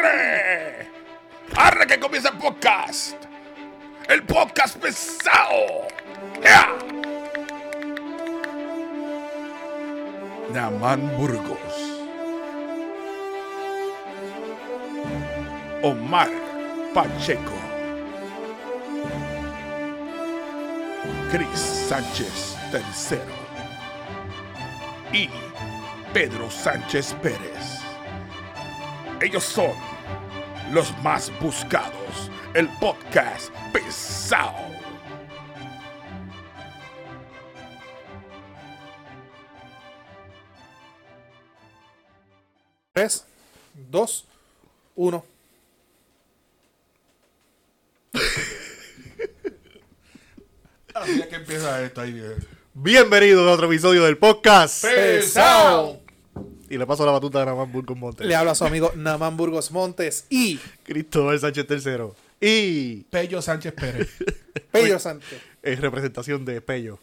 ¡Arre! ¡Arre que comienza el podcast! ¡El podcast pesado! ¡Ya! Naman Burgos. Omar Pacheco. Cris Sánchez III. Y Pedro Sánchez Pérez. Ellos son los más buscados. El podcast pesado. Tres, dos, uno. Así que empieza esto ahí. Bienvenidos a otro episodio del podcast. ¡Pesado! Y le paso la batuta a Namán Burgos Montes. Le habla a su amigo Naman Burgos Montes y Cristóbal Sánchez III. Y Pello Sánchez Pérez. Pello Sánchez. en representación de Pello.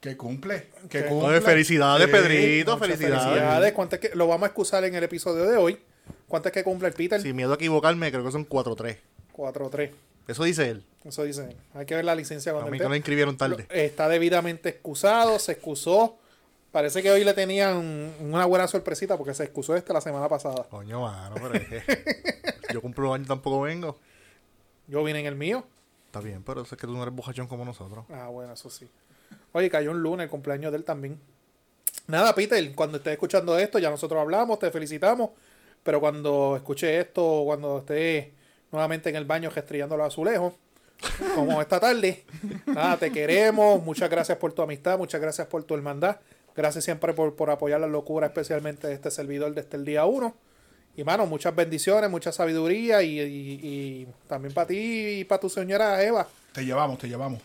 Que cumple. Que cumple. Oye, felicidades, Sí, Pedrito. Felicidades. Felicidades. ¿Cuánto es que, lo vamos a excusar en el episodio de hoy. ¿Cuánto es que cumple el Peter? Sin miedo a equivocarme, creo que son 4-3. 4-3. Eso dice él. Eso dice. Hay que ver la licencia A cuando mí él que lo te- inscribieron tarde. Está debidamente excusado, se excusó. Parece que hoy le tenían una buena sorpresita porque se excusó este la semana pasada. Coño, mano, pero es que yo cumplo los años tampoco vengo. Yo vine en el mío. Está bien, pero eso es que tú no eres bojachón como nosotros. Ah, bueno, eso sí. Oye, cayó un lunes, el cumpleaños de él también. Nada, Peter, cuando estés escuchando esto, ya nosotros hablamos, te felicitamos. Pero cuando escuche esto, cuando esté nuevamente en el baño gestrillando los azulejos, como esta tarde, nada, te queremos. Muchas gracias por tu amistad, muchas gracias por tu hermandad. Gracias siempre por, por apoyar la locura, especialmente de este servidor desde el día uno. Y, mano, muchas bendiciones, mucha sabiduría y, y- y también para ti y para tu señora Eva. Te llevamos, te llevamos.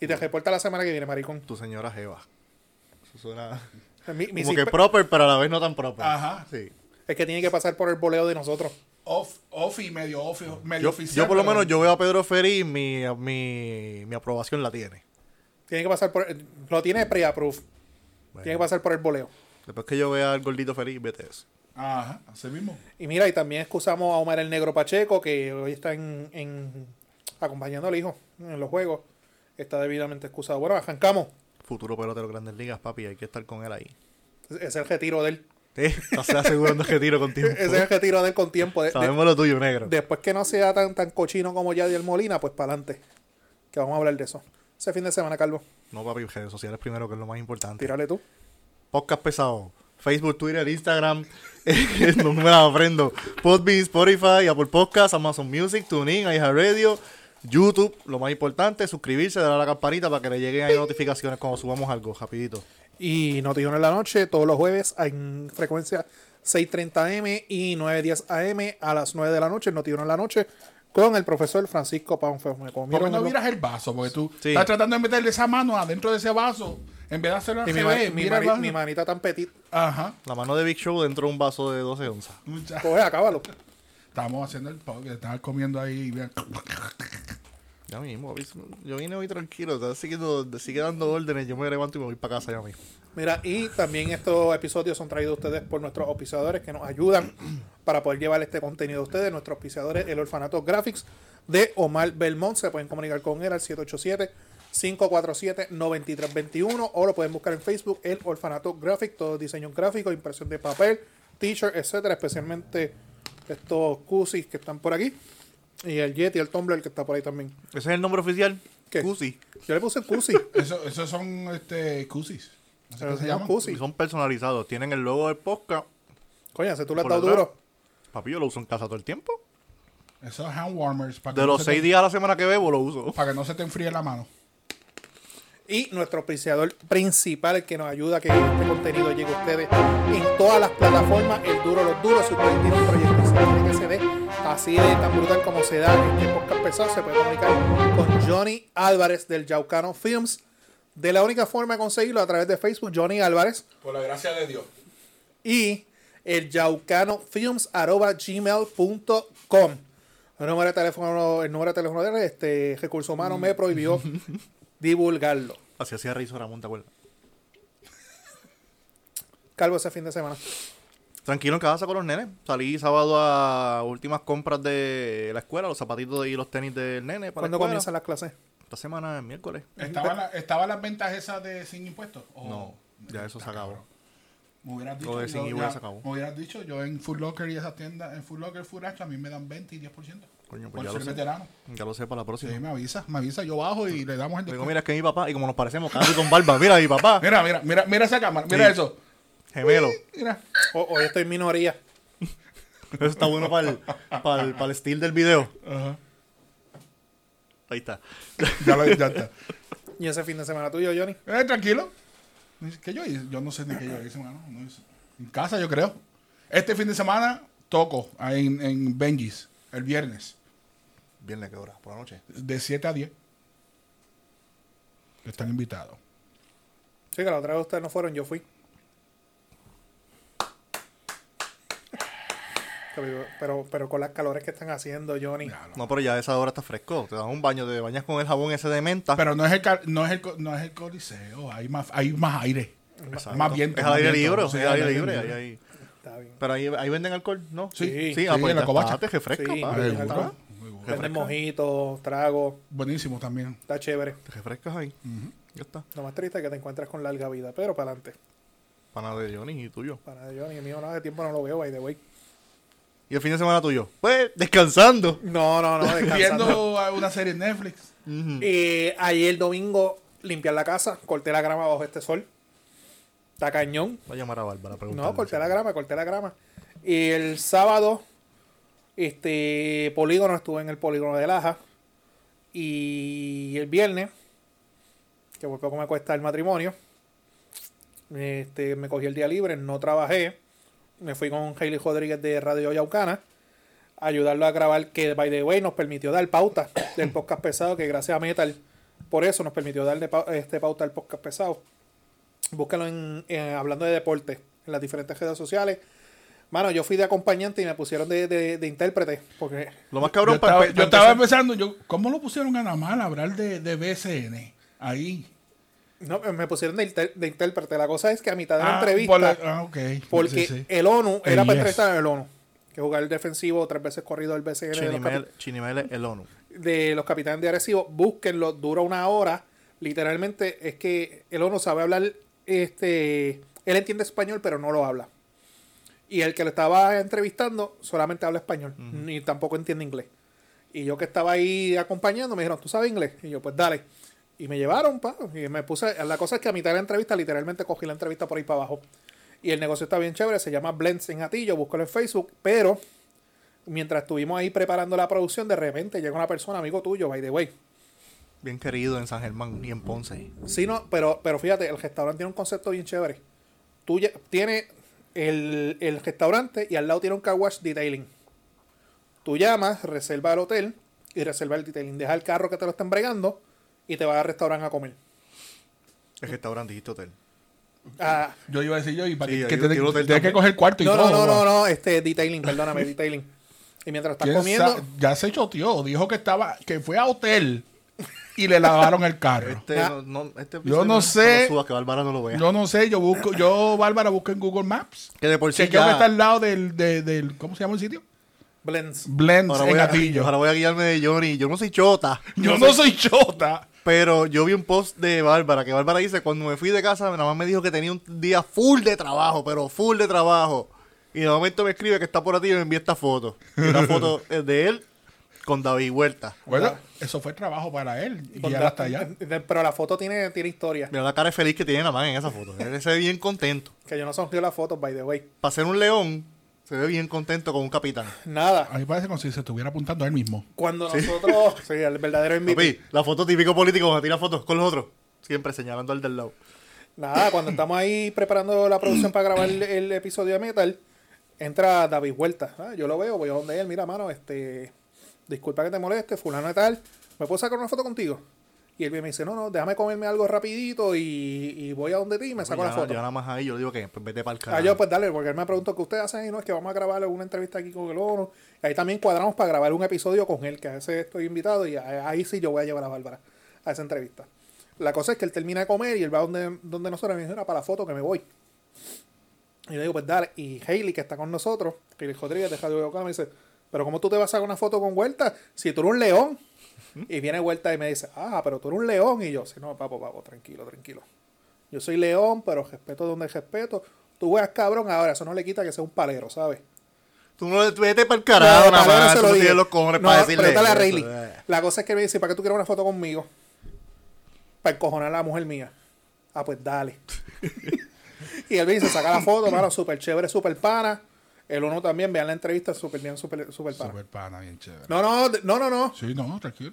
Y te reporta la semana que viene, maricón. Tu señora Jeva. Eso suena Mi- mi como que proper, pero a la vez no tan proper. Ajá. Sí. es que tiene que pasar por el boleo de nosotros. Off, off y medio off, medio Yo, oficial. yo por lo pero- menos yo veo a Pedro Ferri mi, mi, mi aprobación la tiene. Tiene que pasar por. Lo tiene pre-approve. Bueno, Tiene que pasar por el boleo. Después que yo vea al gordito Ferri, vete eso. Ajá, así mismo. Y mira, y también excusamos a Omar el Negro Pacheco, que hoy está en, en- acompañando al hijo en los juegos. Está debidamente excusado. Bueno, arrancamos. Futuro pelotero de grandes ligas, papi, hay que estar con él ahí. Es el retiro de él. ¿Eh? Estás asegurando que tiro con tiempo. Ese es el retiro de él con tiempo. De- de- Sabemos lo tuyo, negro. después que no sea tan, tan cochino como Yadiel Molina, pues para adelante. Que vamos a hablar de eso. Ese fin de semana, Calvo. No, papi, redes sociales primero, que es lo más importante. Tírale tú. Podcast pesado. Facebook, Twitter, Instagram. eh, no me la aprendo. Podbean, Spotify, Apple Podcasts, Amazon Music, TuneIn, iHeartRadio, YouTube. Lo más importante, suscribirse, darle a la campanita para que le lleguen ahí notificaciones cuando subamos algo, rapidito. Y Noticiero en la noche, todos los jueves en frecuencia 6.30M y 9.10 AM a las 9 de la noche, Noticiero en la noche, con el profesor Francisco Panfeo. Me ¿Por comieron no miras el vaso? Porque tú Sí. estás tratando de meterle esa mano adentro de ese vaso. En vez de hacerlo al y mi, mani- mi manita tan petit. Ajá. La mano de Big Show dentro de un vaso de 12 onzas. Coge, acábalo. Estamos haciendo el podcast, estabas comiendo ahí. mira. Ya mismo, yo vine hoy tranquilo, sigue dando órdenes, yo me levanto y me voy para casa ya mismo. Mira, y también estos episodios son traídos a ustedes por nuestros auspiciadores que nos ayudan para poder llevar este contenido a ustedes. Nuestros auspiciadores, el Orfanato Graphics de Omar Belmont. Se pueden comunicar con él al 787-547-9321 o lo pueden buscar en Facebook, el Orfanato Graphics, todo diseño gráfico, impresión de papel, t-shirt, etcétera, especialmente estos cusis que están por aquí. Y el Yeti, el Tumblr que está por ahí también. ¿Ese es el nombre oficial? ¿Qué? Cusi. Yo le puse el cusi. Eso, esos son este, cusis. No sé Pero qué se se llama llaman. cusi. Y son personalizados, tienen el logo del podcast. Coño, ese tú le has dado duro. Papi, yo lo uso en casa todo el tiempo. Esos hand warmers. Para que De no los se te- seis días a la semana que bebo, lo uso. Para que no se te enfríe la mano. Y nuestro auspiciador principal, el que nos ayuda a que este contenido llegue a ustedes en todas las plataformas, el duro los duros. Si usted tiene un proyecto que se dé así de tan brutal como se da en este podcast pesado, se puede comunicar con Johnny Álvarez del Yaucano Films. De la única forma de conseguirlo a través de Facebook, Johnny Álvarez. Por la gracia de Dios. Y el yaucanofilms arroba gmail.com. El número de teléfono, el número de teléfono de este recurso humano me prohibió divulgarlo. Así hacía Rey Ramón, ¿te acuerdas? Calvo ese fin de semana. Tranquilo en casa con los nenes. Salí sábado a últimas compras de la escuela, los zapatitos y los tenis del nene. Para ¿Cuándo comienzan las clases? Esta semana es miércoles. ¿Estaban la- ¿Estaban las ventas esas de sin impuestos? ¿O- No, ya eso se acabó. Me hubieras Lo dicho, de sin yo IVA ya- se acabó. me hubieras dicho, yo en Food Locker y esas tiendas, en Food Locker, Food Action, a mí me dan 20 y 10%. Coño, pues por ya ser lo sé. veterano. Ya lo sé para la próxima. Sí, me avisa, me avisa, yo bajo y le damos el Digo, mira, es que mi papá, y como nos parecemos casi con barba, mira, mi papá, Mira, mira, mira, mira esa cámara, mira Sí. eso. gemelo. Mira. O- hoy estoy en minoría. Eso está bueno para el, para el, para el estilo del video. Ajá. Ahí está. Ya, lo, ya está. ¿Y ese fin de semana tuyo, Johnny? Eh, tranquilo. ¿Qué yo hice? Yo no sé ni qué yo hice, mano. No hice. En casa, yo creo. Este fin de semana toco ahí en, en Benji's, el viernes, Viernes, ¿qué hora? Por la noche. de 7 a 10. Están invitados. Sí, que la otra vez ustedes no fueron, yo fui. Pero, pero, con las calores que están haciendo, Johnny. Ya, No, pero ya a esa hora está fresco. Te das un baño, te bañas con el jabón ese de menta. Pero no es el, no es el, no es el coliseo, hay más, hay más aire. Exacto. Más viento. Es más aire viento. libre, Sí, es aire libre. ahí- ahí. Está bien. Pero ahí, ahí venden alcohol, ¿no? Sí, Sí, Sí, ah, pues en la covacha. está, te refresca, Sí. Venden mojitos, tragos. Buenísimo también. Está chévere. Te refrescas ahí. Ya está. Lo más triste es que te encuentras con larga vida. Pero para adelante. Pana de Johnny y tuyo. Para Johnny, el mío nada de tiempo no lo veo, by the way. ¿Y el fin de semana tuyo? Pues, descansando. No, no, no, descansando. Viendo una serie en Netflix. Ujú. Eh, ayer domingo limpiar la casa, corté la grama bajo este sol. Está cañón. Voy a llamar a Bárbara. No, corté la grama, corté la grama. Y el sábado, este polígono, estuve en el polígono de Laja. Y el viernes, que por poco me cuesta el matrimonio, este, me cogí el día libre, no trabajé. Me fui con Hailey Rodríguez de Radio Yaucana a ayudarlo a grabar, que by the way nos permitió dar pauta del podcast pesado, que gracias a Metal, por eso nos permitió darle este pauta del podcast pesado. Búscalo en, en- hablando de deporte en las diferentes redes sociales. Mano, yo fui de acompañante y me pusieron de, de, de intérprete. Porque Lo más Yo cabrón estaba, para yo estaba empezando, yo, ¿cómo lo pusieron a más a hablar de, de BCN? Ahí. No, me pusieron de, inter- de intérprete. La cosa es que a mitad de la Ah, entrevista, por la- ah, porque Sí, sí. el ONU El era para yes. entrevistar al ONU, que jugar el defensivo tres veces corrido del BCN Chinimel, Chinimel el ONU. de los capitanes de Arecibo. Búsquenlo, dura una hora. Literalmente es que el ONU sabe hablar, este, él entiende español, pero no lo habla. Y el que lo estaba entrevistando solamente habla español, ni tampoco entiende inglés. Y yo que estaba ahí acompañando, me dijeron, ¿tú sabes inglés? Y yo, pues dale. Y me llevaron, pa, y me puse, la cosa es que a mitad de la entrevista, literalmente cogí la entrevista por ahí para abajo. Y el negocio está bien chévere, se llama Blends en Atillo, búscalo en Facebook, pero mientras estuvimos ahí preparando la producción, de repente llega una persona, amigo tuyo, by the way. Bien querido en San Germán y en Ponce. Sí, no, pero, pero fíjate, el restaurante tiene un concepto bien chévere. Tú lle- tiene el, el restaurante y al lado tiene un car wash detailing. Tú llamas, reserva el hotel y reserva el detailing. Deja el carro que te lo estén bregando y te vas al restaurante a comer. El restaurante dijiste hotel. Ah, Yo iba a decir yo, y para Sí, que, un- te- hotel tienes que coger cuarto y no, todo. no, no, no, ¿no? este detailing, perdóname, detailing. Y mientras estás ¿Quién comiendo, Ya se choteó, dijo que estaba, que fue a hotel y le lavaron el carro. Este, Ah. no, no, este Yo no sé. suba, que Bárbara no lo vea. Yo no sé, yo busco, yo, Bárbara, busco en Google Maps. que de por sí que ya- está al lado del, de- del, ¿cómo se llama el sitio? blends. Blends ahora, en voy a, ahora voy a guiarme de Johnny. Yo no soy chota. Yo no soy chota. Pero yo vi un post de Bárbara, que Bárbara dice, cuando me fui de casa, nada más me dijo que tenía un día full de trabajo, pero full de trabajo. Y de momento me escribe que está por aquí y me envía esta foto. Y Una foto es de él con David Huerta. Bueno, eso fue trabajo para él. Y ya hasta allá. Pero la foto tiene, tiene historia. Mira la cara de feliz que tiene la man en esa foto. Él se ve bien contento. Que yo no sonrío las fotos, by the way. Para ser un león, se ve bien contento con un capitán. Nada. A mí parece como si se estuviera apuntando a él mismo. Cuando nosotros, sí, el verdadero MVP. Papi, la foto típico político cuando tira fotos con los otros. Siempre señalando al del lado. Nada, cuando estamos ahí preparando la producción para grabar el, el episodio de Metal, entra David Huerta. Ah, yo lo veo, voy a donde él, mira, mano, este, disculpa que te moleste, fulano de tal, ¿me puedo sacar una foto contigo? Y él me dice, no, no, déjame comerme algo rapidito y, y voy a donde ti y me saco ya, la foto. ya nada más ahí, yo le digo que pues, vete para el Ah, carajo. yo pues dale, porque él me preguntó qué ustedes hacen ahí, no es que vamos a grabar una entrevista aquí con el. Y ahí también cuadramos para grabar un episodio con él, que a veces estoy invitado y ahí sí yo voy a llevar a Bárbara a esa entrevista. La cosa es que él termina de comer y él va donde, donde nosotros y me dice, "Mira, para la foto que me voy. Y yo digo, pues dale. Y Hailey, que está con nosotros, Hailey Rodríguez de Radio Bocana, me dice, pero ¿cómo tú te vas a sacar una foto con Huerta si tú eres un león? Y viene Huerta y me dice, ah, pero tú eres un león. Y yo, sí, no, papo, papo, tranquilo, tranquilo. Yo soy león, pero respeto donde respeto. Tú veas cabrón ahora, eso no le quita que sea un palero, ¿sabes? Tú no le vete para el carajo, No, nada más. se lo no dije. los cojones No, para decirle. a Rayleigh. eh. La cosa es que me dice, ¿para qué tú quieres una foto conmigo? Para encojonar a la mujer mía. Ah, pues dale. y él me dice, saca la foto, mano, súper chévere, súper pana. El uno también, vean la entrevista, súper bien, súper súper pana. Super pana, bien chévere. No, no, no, no, no. Sí, no, tranquilo.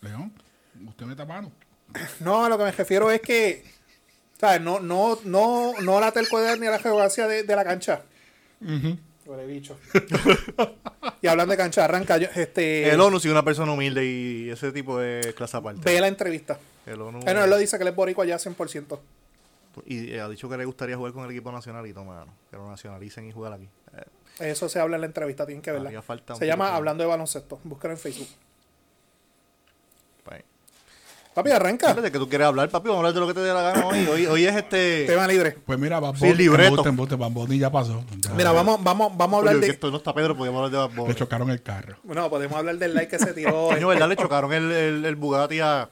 León, usted meta mano. No, a lo que me refiero es que, ¿sabes? No, no, no, no la tercoidad ni la arrogancia de, de la cancha. Huele bicho. y hablando de cancha, arranca. Yo, este, El ONU sí una persona humilde y ese tipo de clase aparte. ve la entrevista. El ONU. Eh, no, él lo dice que él es boricua ya 100%. Y eh, ha dicho que le gustaría jugar con el equipo nacional y toma, que lo nacionalicen y jugar aquí. Eh, Eso se habla en la entrevista, tienen que verla. Se llama. Hablando de Baloncesto. Búscalo en Facebook. pues. Papi, arranca. ¿De qué tú quieres hablar, papi? Vamos a hablar de lo que te dé la gana hoy. Hoy, hoy es este. Tema libre. Pues mira, Bad Sí, Bunny, libreto. Bad Bunny ya pasó. Ya Mira, vamos, vamos, vamos a hablar Oye, que de. esto no está Pedro, podemos hablar de Bad. Le chocaron el carro. No, podemos hablar del like que se tiró. Coño, ¿verdad? Le chocaron el, el, el Bugatti a,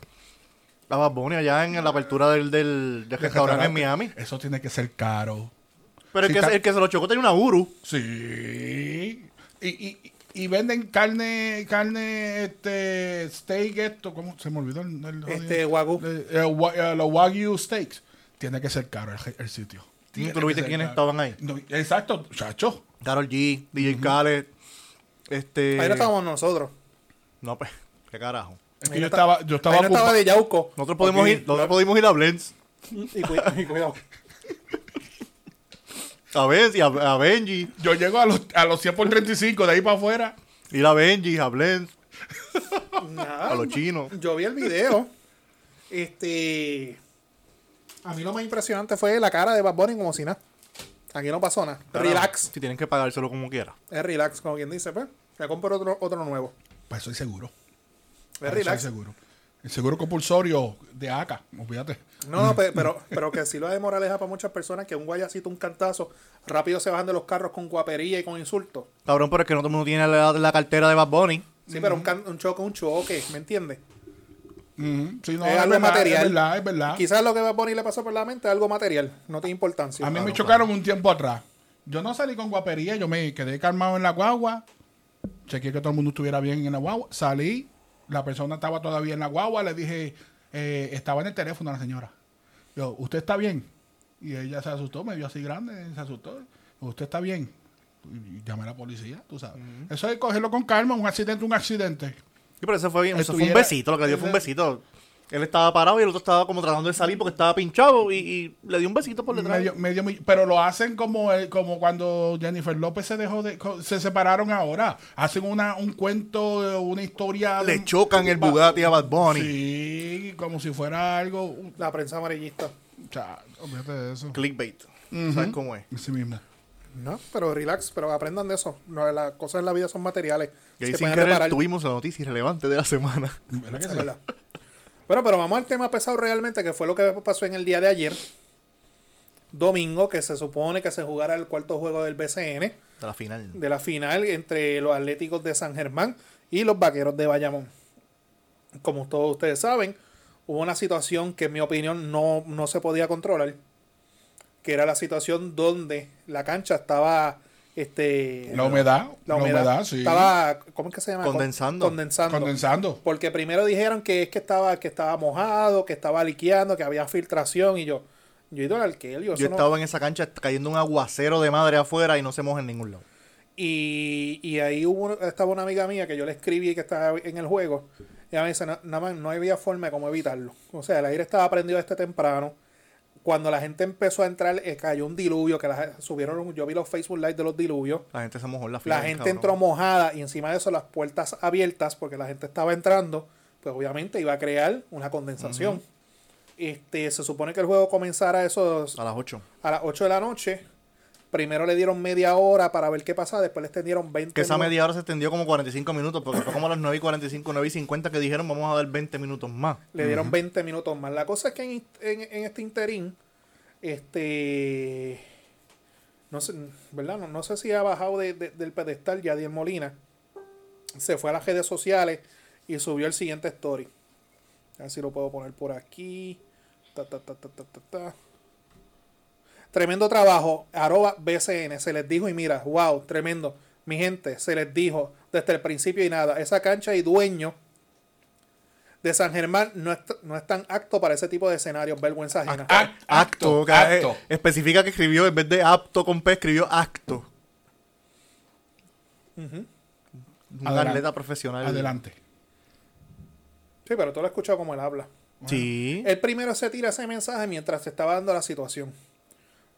a Bad Bunny allá en la apertura del, del, del restaurante en Miami. Eso tiene que ser caro. Pero el Sí, que, está- el que se lo chocó tenía una Uru. Sí. Y, y, y venden carne, carne, este, steak, esto, ¿cómo? Se me olvidó el, el Este, Wagyu. Eh, eh, wa- eh, los Wagyu steaks. Tiene que ser caro el, el sitio. Tiene ¿Tú lo viste quiénes caro. estaban ahí? No, exacto, chacho. Carol G, DJ Khaled. Este. Ahí no estábamos nosotros. No, pues, qué carajo. Es que yo estaba, yo estaba no estaba de Yauco. Nosotros podemos ir, nosotros podemos ir a Blends. Y cuidado. A Benji, a, a Benji. Yo llego a los, a los 100 por 35, de ahí para afuera. Ir a Benji, a Blends, Nada. a los chinos. Yo vi el video. Este. A mí lo más impresionante fue la cara de Bad Bunny como si nada. Aquí no pasó nada. Relax. Si tienen que pagárselo como quiera. Es relax, como quien dice, pues. Ya compro otro, otro nuevo. Pues soy seguro. Es relax. soy seguro. El seguro compulsorio de ACA, olvídate. No, no, pe- pero, pero que sí lo de moraleja para muchas personas que un guayacito, un cantazo, rápido se bajan de los carros con guapería y con insultos. Cabrón, pero es que no todo el mundo tiene la, la cartera de Bad Bunny. Sí, pero un, can- un choque, un choque, ¿me entiendes? Ujú. Sí, no, Es es, algo verdad, material. es verdad, es verdad. Quizás lo que Bad Bunny le pasó por la mente es algo material, no tiene importancia. A mí me Claro, chocaron un tiempo atrás. Yo no salí con guapería, yo me quedé calmado en la guagua. Chequeé que todo el mundo estuviera bien en la guagua. Salí, la persona estaba todavía en la guagua, le dije, eh, estaba en el teléfono la señora. Yo, ¿usted está bien? Y ella se asustó, me vio así grande, se asustó. ¿Usted está bien? Y llamé a la policía, tú sabes. Eso es cogerlo con calma, un accidente, un accidente. Sí, pero eso fue bien. Eso fue un besito, lo que dio fue un besito. Él estaba parado y el otro estaba como tratando de salir porque estaba pinchado y, y le dio un besito por detrás. Medio, medio mi- pero lo hacen como el- como cuando Jennifer López se dejó de se separaron ahora hacen una un cuento una historia Le chocan el Bugatti a Bad Bunny. sí como si fuera algo La prensa amarillista. cha, olvídate de eso Clickbait. ¿Sabes cómo es? así mismo No, pero relax, pero aprendan de eso. No, las cosas en la vida son materiales. Y ahí sin querer reparar. tuvimos la noticia irrelevante de la semana. ¿Verdad que sí? Bueno, pero vamos al tema pesado realmente, que fue lo que pasó en el día de ayer. Domingo, que se supone que se jugara el cuarto juego del BCN, De la final. de la final entre los Atléticos de San Germán y los Vaqueros de Bayamón. Como todos ustedes saben, hubo una situación que en mi opinión no, no se podía controlar, que era la situación donde la cancha estaba... Este, la humedad la humedad, sí estaba, ¿cómo es que se llama? Condensando. Condensando. condensando Porque primero dijeron que es que estaba, que estaba mojado, que estaba liqueando, que había filtración y yo, yo he ido al alquel, yo, Yo eso no- estaba en esa cancha cayendo un aguacero de madre afuera y no se moja en ningún lado. y, y ahí hubo, estaba una amiga mía que yo le escribí que estaba en el juego. Y ella me dice, "Na- nada más, no había forma de cómo evitarlo. O sea, el aire estaba prendido este temprano. Cuando la gente empezó a entrar, eh, cayó un diluvio, que la, subieron, yo vi los Facebook Live de los diluvios. La gente se mojó en la fila. La gente cabrón. entró mojada y encima de eso las puertas abiertas porque la gente estaba entrando, pues obviamente iba a crear una condensación. Este, se supone que el juego comenzara a esos A las 8. a las 8 de la noche. Primero le dieron media hora para ver qué pasaba, después le extendieron 20 Que esa minutos. media hora se extendió como 45 minutos, porque fue como a las 9 y 45, 9 y 50 que dijeron vamos a dar 20 minutos más. Le dieron 20 minutos más. La cosa es que en, en- en este interín, este no sé, ¿verdad? No, no sé si ha bajado de- de- del pedestal Yadier Molina. Se fue a las redes sociales y subió el siguiente story. A ver si lo puedo poner por aquí. Ta, ta, ta, ta, ta, ta, ta. Tremendo trabajo, arroba BCN, se les dijo y mira, wow, tremendo. Mi gente, se les dijo desde el principio y nada, esa cancha y dueño de San Germán no es, no es tan apto para ese tipo de escenarios, vergüenza ajena. Ac- Acto. acto, que, eh, acto. especifica que escribió, en vez de apto con P, escribió acto. Un Adelante. atleta profesional. Adelante. Sí, pero tú lo has escuchado como él habla. Sí. Él primero se tira ese mensaje mientras se estaba dando la situación.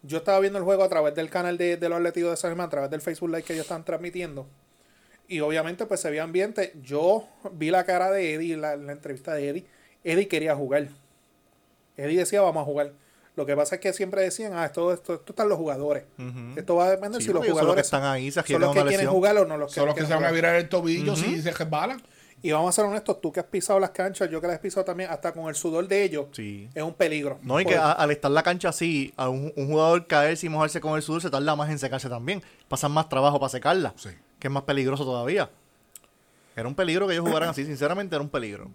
Yo estaba viendo el juego a través del canal de, de los Atléticos de San Germán, a través del Facebook Live que ellos están transmitiendo. Y obviamente pues se veía ambiente. Yo vi la cara de Eddie, la, la entrevista de Eddie. Eddie quería jugar. Eddie decía vamos a jugar. Lo que pasa es que siempre decían, ah, esto, esto, esto están los jugadores. Esto va a depender Sí, si los ellos son los que jugadores están ahí, se son los que quieren lesión. jugar o no los que Son los que se van a virar el tobillo si se resbalan. Y vamos a ser honestos, tú que has pisado las canchas, yo que las he pisado también, hasta con el sudor de ellos, Sí. es un peligro. No, y que a- al estar la cancha así, a un, un jugador caerse y mojarse con el sudor se tarda más en secarse también. Pasan más trabajo para secarla. Sí. Que es más peligroso todavía. Era un peligro que ellos jugaran así, sinceramente era un peligro.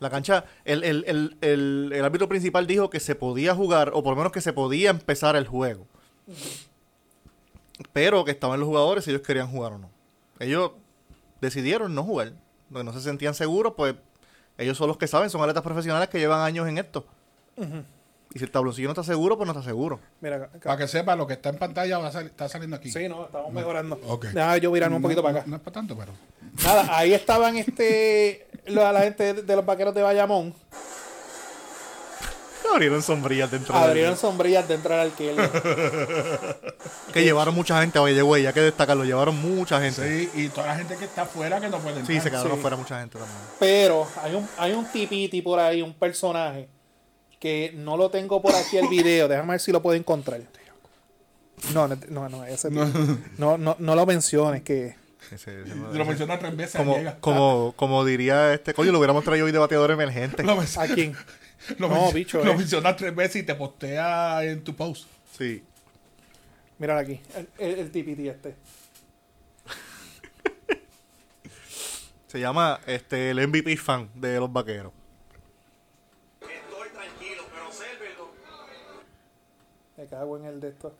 La cancha, el, el, el, el, el árbitro principal dijo que se podía jugar, o por lo menos que se podía empezar el juego. Pero que estaban los jugadores si ellos querían jugar o no. Ellos decidieron no jugar. Porque no se sentían seguros, pues ellos son los que saben, son atletas profesionales que llevan años en esto. Y si el tabloncillo no está seguro, pues no está seguro. Mira. Para que sepa, lo que está en pantalla va a sal- está saliendo aquí. Sí, no, estamos mejorando. Ok. Déjame yo virarme un poquito No- para acá. No es para tanto, pero. Nada, ahí estaban este la, la gente de, de los vaqueros de Bayamón. Abrieron sombrillas dentro del- Abrieron sombrillas dentro del alquiler. Que llevaron mucha gente, oye, güey, ya que destacarlo, llevaron mucha gente. Sí, y toda la gente que está afuera que no puede entrar. Sí, se quedaron Sí. afuera mucha gente también. Pero hay un, hay un tipiti por ahí, un personaje, que no lo tengo por aquí el video. Déjame ver si lo puedo encontrar. No, no, no, no, ese tipo. no, no, no lo menciones, que Ese- ese- Lo menciona tres veces. como, llega. como, como diría este, coño, lo hubiéramos traído hoy de bateador emergente. ¿A quién? Lo No, men- bicho, Lo eh. menciona tres veces y te postea en tu post. Sí. Míralo aquí, el, el, el tipiti este. Se llama este el MVP fan de los vaqueros. Estoy tranquilo, pero obsérvenlo. Me cago en el de esto.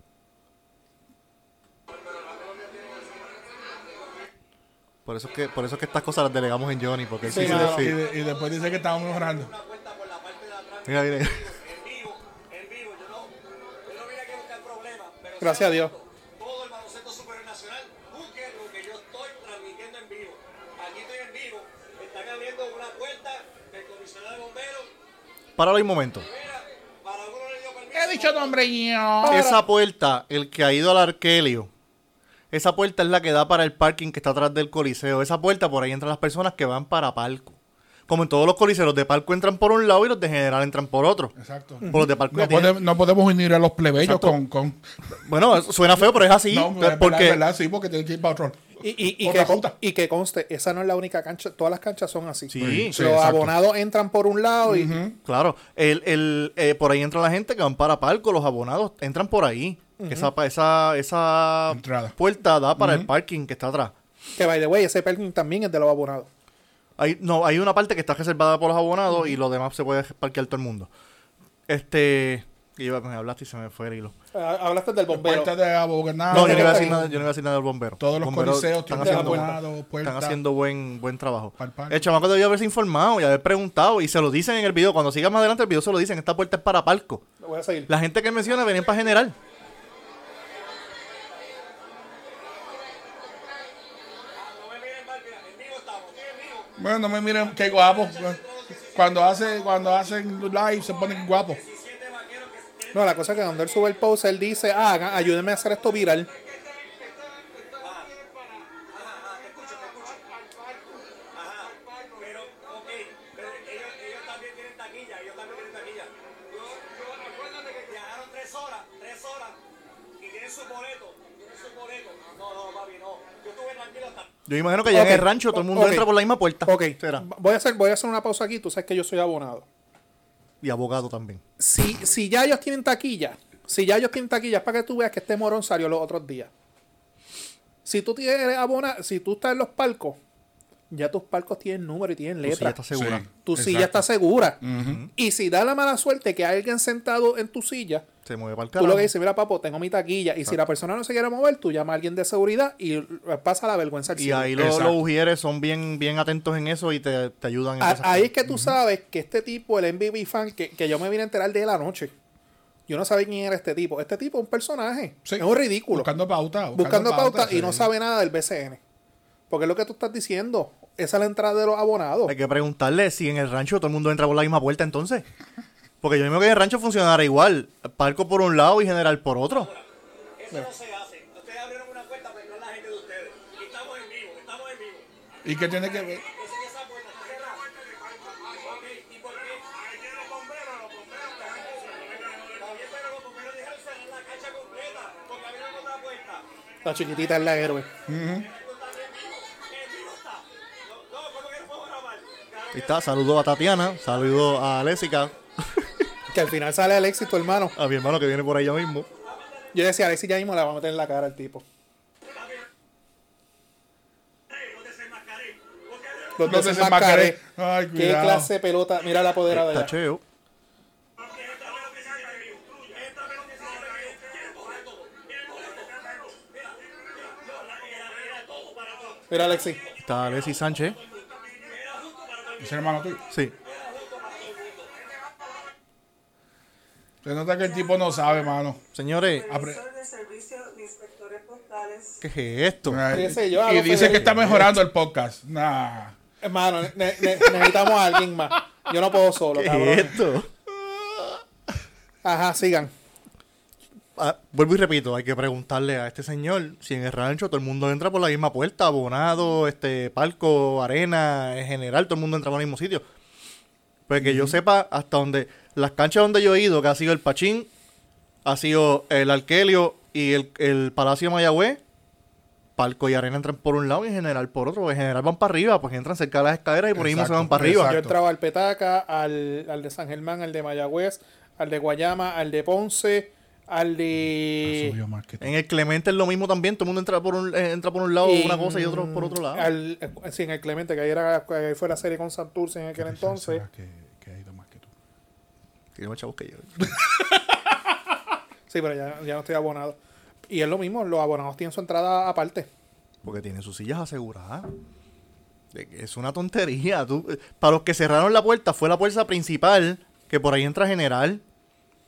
Por eso es que, por eso es que estas cosas las delegamos en Johnny, porque Sí, sí, sí. Y, de- y después dice que estamos mejorando. Una cuenta por la parte de atrás. Mira, mira. En vivo, en vivo. Yo no, yo no vine aquí a buscar problemas. Pero Gracias a Dios. Todo el baloncesto superior nacional, busquen lo que yo estoy transmitiendo en vivo. Aquí estoy en vivo. Están abriendo una puerta del comisionado de bomberos. Páralo ahí un momento. He dicho nombre yo. Esa puerta, el que ha ido al Arkelio, esa puerta es la que da para el parking que está atrás del coliseo. Esa puerta por ahí entran las personas que van para Palco. Como en todos los coliseos, los de Palco entran por un lado y los de General entran por otro. Exacto. Por los de Palco No, tienen- no podemos unir a los plebeyos con. con Bueno, suena feo, pero es así. no, es verdad, porque es verdad, sí, porque tienen que ir para otro. Y, y, y, que, y que conste, esa no es la única cancha, todas las canchas son así. Sí, Sí, Los exacto. abonados entran por un lado y Claro, el, el, eh, por ahí entra la gente que van para Palco, los abonados entran por ahí. Esa, pa- esa, esa Entrada. puerta da para el parking que está atrás. que by the way, ese parking también es de los abonados. Hay, no, hay una parte que está reservada por los abonados y lo demás se puede parquear todo el mundo. Este. Iba, me hablaste y se me fue el hilo. Ah, Hablaste del bombero. De. No, yo no iba a decir nada, yo no iba a decir nada del bombero. Todos los Bomberos coliseos están haciendo, están haciendo buen, buen trabajo. El chamaco debió haberse informado y haber preguntado y se lo dicen en el video. Cuando siga más adelante el video se lo dicen. Esta puerta es para Palco. Voy a seguir. La gente que menciona venían para general. No me miren mal, mira, en vivo estamos, estoy en vivo. Bueno, no me miren qué guapo. Cuando, hace, cuando hacen live se ponen guapos. 17 vaqueros que tienen No, la cosa es que cuando él sube el post, él dice, ah, ayúdenme a hacer esto viral. Yo imagino que allá Ok, en el rancho todo el mundo entra por la misma puerta. Ok, Será. voy a, hacer, voy a hacer una pausa aquí. Tú sabes que yo soy abonado. Y abogado también. Si, si ya ellos tienen taquilla, Si ya ellos tienen taquillas para que tú veas que este morón salió los otros días. Si tú tienes abona, si tú estás en los palcos, ya tus palcos tienen número y tienen Tu silla está segura. Sí. tu Exacto. silla está segura. Y si da la mala suerte que alguien sentado en tu silla, Se mueve para el tú lo que dices, mira, papo, tengo mi taquilla. Y si la persona no se quiere mover, tú llamas a alguien de seguridad y pasa la vergüenza al Y cielo. ahí los, los ujieres son bien, bien atentos en eso y te, te ayudan en A- esas ahí es que tú sabes que este tipo, el MVP fan, que, que yo me vine a enterar de él anoche. Yo no sabía quién era este tipo. Este tipo es un personaje. Sí. Es un ridículo. Buscando pauta. Buscando, pauta, y no sabe nada del BCN. Porque es lo que tú estás diciendo. Esa es la entrada de los abonados. Hay que preguntarle si en el rancho todo el mundo entra por la misma puerta entonces. Porque yo mismo que en el rancho funcionara igual. Palco por un lado y general por otro. Eso no se hace. Ustedes abrieron una puerta para entrar la gente de ustedes. Y estamos en vivo, estamos en vivo. ¿Y qué tiene que ver? Es esa puerta, está cerrada. Ok, Ahí está, saludo a Tatiana, saludo a Lésica, Que al final sale Alexis, tu hermano. a mi hermano que viene por allá mismo. Yo decía, Alexis ya mismo le va a meter en la cara al tipo. Los Los desenmascaré. Ay, Qué cuidado. clase de pelota. Mira la apoderada Está ya. cheo. La-. Mira, Alexis. Está Alexis Sánchez. ¿Es hermano tuyo? Sí. Se nota que el tipo no sabe, mano. Señores, Apre- Supervisor de servicio de inspectores postales. ¿qué es esto? ¿Qué sé yo? y dice que está mejorando el podcast. Nah. Hermano, ne- ne- necesitamos a alguien más. Yo no puedo solo, ¿Qué cabrón. es esto? Ajá, sigan. Ah, vuelvo y repito, hay que preguntarle a este señor si en el rancho todo el mundo entra por la misma puerta, abonado, este, palco, arena, en general, todo el mundo entra por el mismo sitio. Pues que yo sepa, hasta donde, las canchas donde yo he ido, que ha sido el Pachín, ha sido el Arkelio y el, el Palacio de Mayagüez, palco y arena entran por un lado y en general por otro. En general van para arriba, pues entran cerca de las escaleras y por ahí mismo se van para arriba. exacto. Yo entraba al Petaca, al, al de San Germán, al de Mayagüez, al de Guayama, al de Ponce, al de... En el Clemente es lo mismo también, todo el mundo entra por un, eh, entra por un lado en- una cosa y otro por otro lado. Al, eh, sí, en el Clemente, que ahí, era, ahí fue la serie con Santurce en aquel entonces. Que, que ha ido más que tú. Tiene más chavos que yo. Sí, pero ya, ya no estoy abonado. Y es lo mismo, los abonados tienen su entrada aparte. Porque tienen sus sillas aseguradas. Es una tontería. Tú- para los que cerraron la puerta, fue la puerta principal, que por ahí entra general.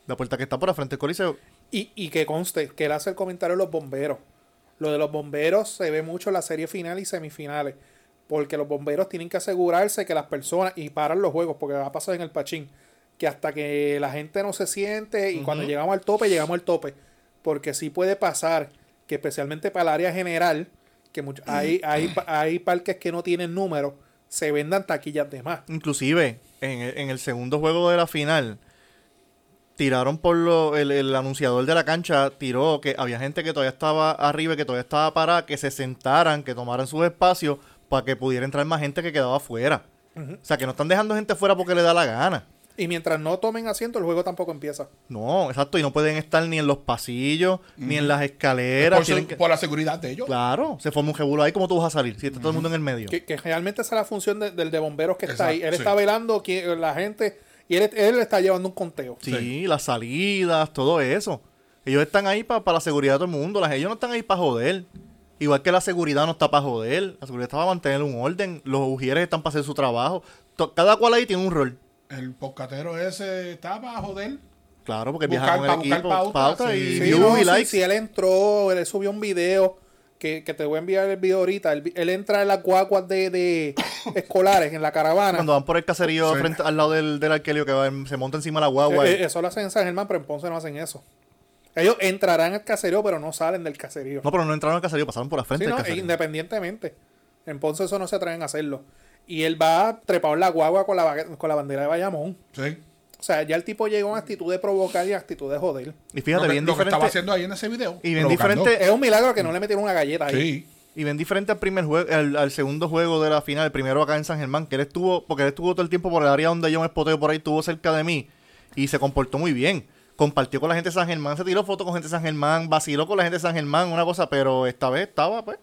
La puerta que está por la frente del coliseo. Y, y que conste, que él hace el comentario de los bomberos. Lo de los bomberos se ve mucho en la serie final y semifinales. Porque los bomberos tienen que asegurarse que las personas, y paran los juegos, porque va a pasar en el pachín, que hasta que la gente no se siente y cuando llegamos al tope, llegamos al tope. Porque sí puede pasar que especialmente para el área general, que mucho- hay, hay, hay parques que no tienen número, se vendan taquillas de más. Inclusive, en el, en el segundo juego de la final, tiraron por lo... El, el anunciador de la cancha tiró que había gente que todavía estaba arriba, y que todavía estaba parada, que se sentaran, que tomaran sus espacios para que pudiera entrar más gente que quedaba afuera. O sea, que no están dejando gente fuera porque le da la gana. Y mientras no tomen asiento, el juego tampoco empieza. No, exacto, y no pueden estar ni en los pasillos, ni en las escaleras. Por, su- tienen que- por la seguridad de ellos. Claro, se forma un jebulo ahí, ¿cómo tú vas a salir? Si está todo el mundo en el medio. Que, que realmente esa es la función de- del de bomberos que está ahí. Él sí. está velando que la gente y él, él está llevando un conteo. Sí, las salidas, todo eso. Ellos están ahí para la seguridad de todo el mundo. Las, ellos no están ahí para joder. Igual que la seguridad no está para joder. La seguridad está para mantener un orden. Los ujieres están para hacer su trabajo. To- Cada cual ahí tiene un rol. El poscatero ese está para joder. Claro, porque Buscar- viaja con el equipo. pauta, pauta sí. y Sí, views no, y sí, likes. si él entró, él subió un video que, que te voy a enviar el video ahorita. Él, él entra en las guaguas de, de escolares en la caravana. Cuando van por el caserío Sí. frente, al lado del, del arquelio que va se monta encima de la guagua. Eh, eh, eso lo hacen en San Germán, pero en Ponce no hacen eso. Ellos entrarán al caserío, pero no salen del caserío. No, pero no entraron al caserío, pasaron por la frente Sí, del no, caserío. independientemente. En Ponce eso no se atreven a hacerlo. Y él va trepado en la guagua con la, con la bandera de Bayamón. Sí. O sea, ya el tipo llegó en actitud de provocar y actitud de joder. Y fíjate, lo que, bien lo que estaba haciendo ahí en ese video. Y bien provocando. diferente. Es un milagro que no le metieron una galleta ahí. Sí. Y bien diferente al primer juego, al, al segundo juego de la final, el primero acá en San Germán, que él estuvo, porque él estuvo todo el tiempo por el área donde yo me espoteo por ahí, estuvo cerca de mí y se comportó muy bien. compartió con la gente de San Germán, se tiró fotos con gente de San Germán, vaciló con la gente de San Germán, una cosa, pero esta vez estaba, pues,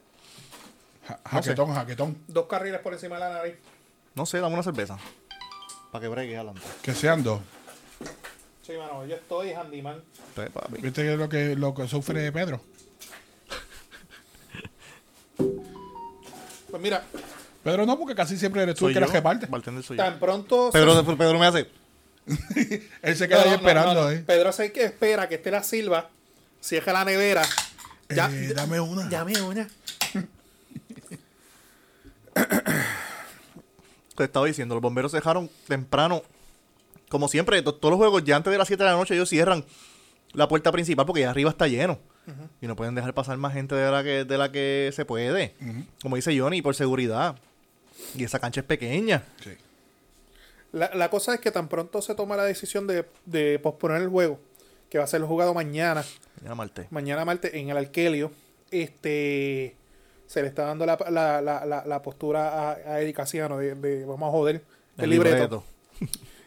Ja- Jaquetón, jaquetón. Dos carriles por encima de la nariz. no sé, dame una cerveza. Para que bregue adelante. Que sean dos. Sí, mano, yo estoy handyman. Papi. ¿Viste que es lo que, lo que sufre Pedro? Pues mira, Pedro no, porque casi siempre eres tú el que yo, la reparte. bartender soy yo. tan pronto... Pedro, Pedro me hace. Él se queda No, ahí no, esperando, no, no. ¿eh? Pedro sé que espera que esté la silva, cierre la nevera. Ya, Eh, dame una. Llame una. Te estaba diciendo, los bomberos dejaron temprano. Como siempre, to- todos los juegos ya antes de las 7 de la noche ellos cierran la puerta principal porque ya arriba está lleno. Y no pueden dejar pasar más gente de la que, de la que se puede. Como dice Johnny, por seguridad. Y esa cancha es pequeña. Sí. La, la cosa es que tan pronto se toma la decisión de, de posponer el juego, que va a ser jugado mañana, Mañana martes. mañana martes en el Arkelio, este se le está dando la, la, la, la, postura a, a Eddie Casiano de, de vamos a joder el, libreto.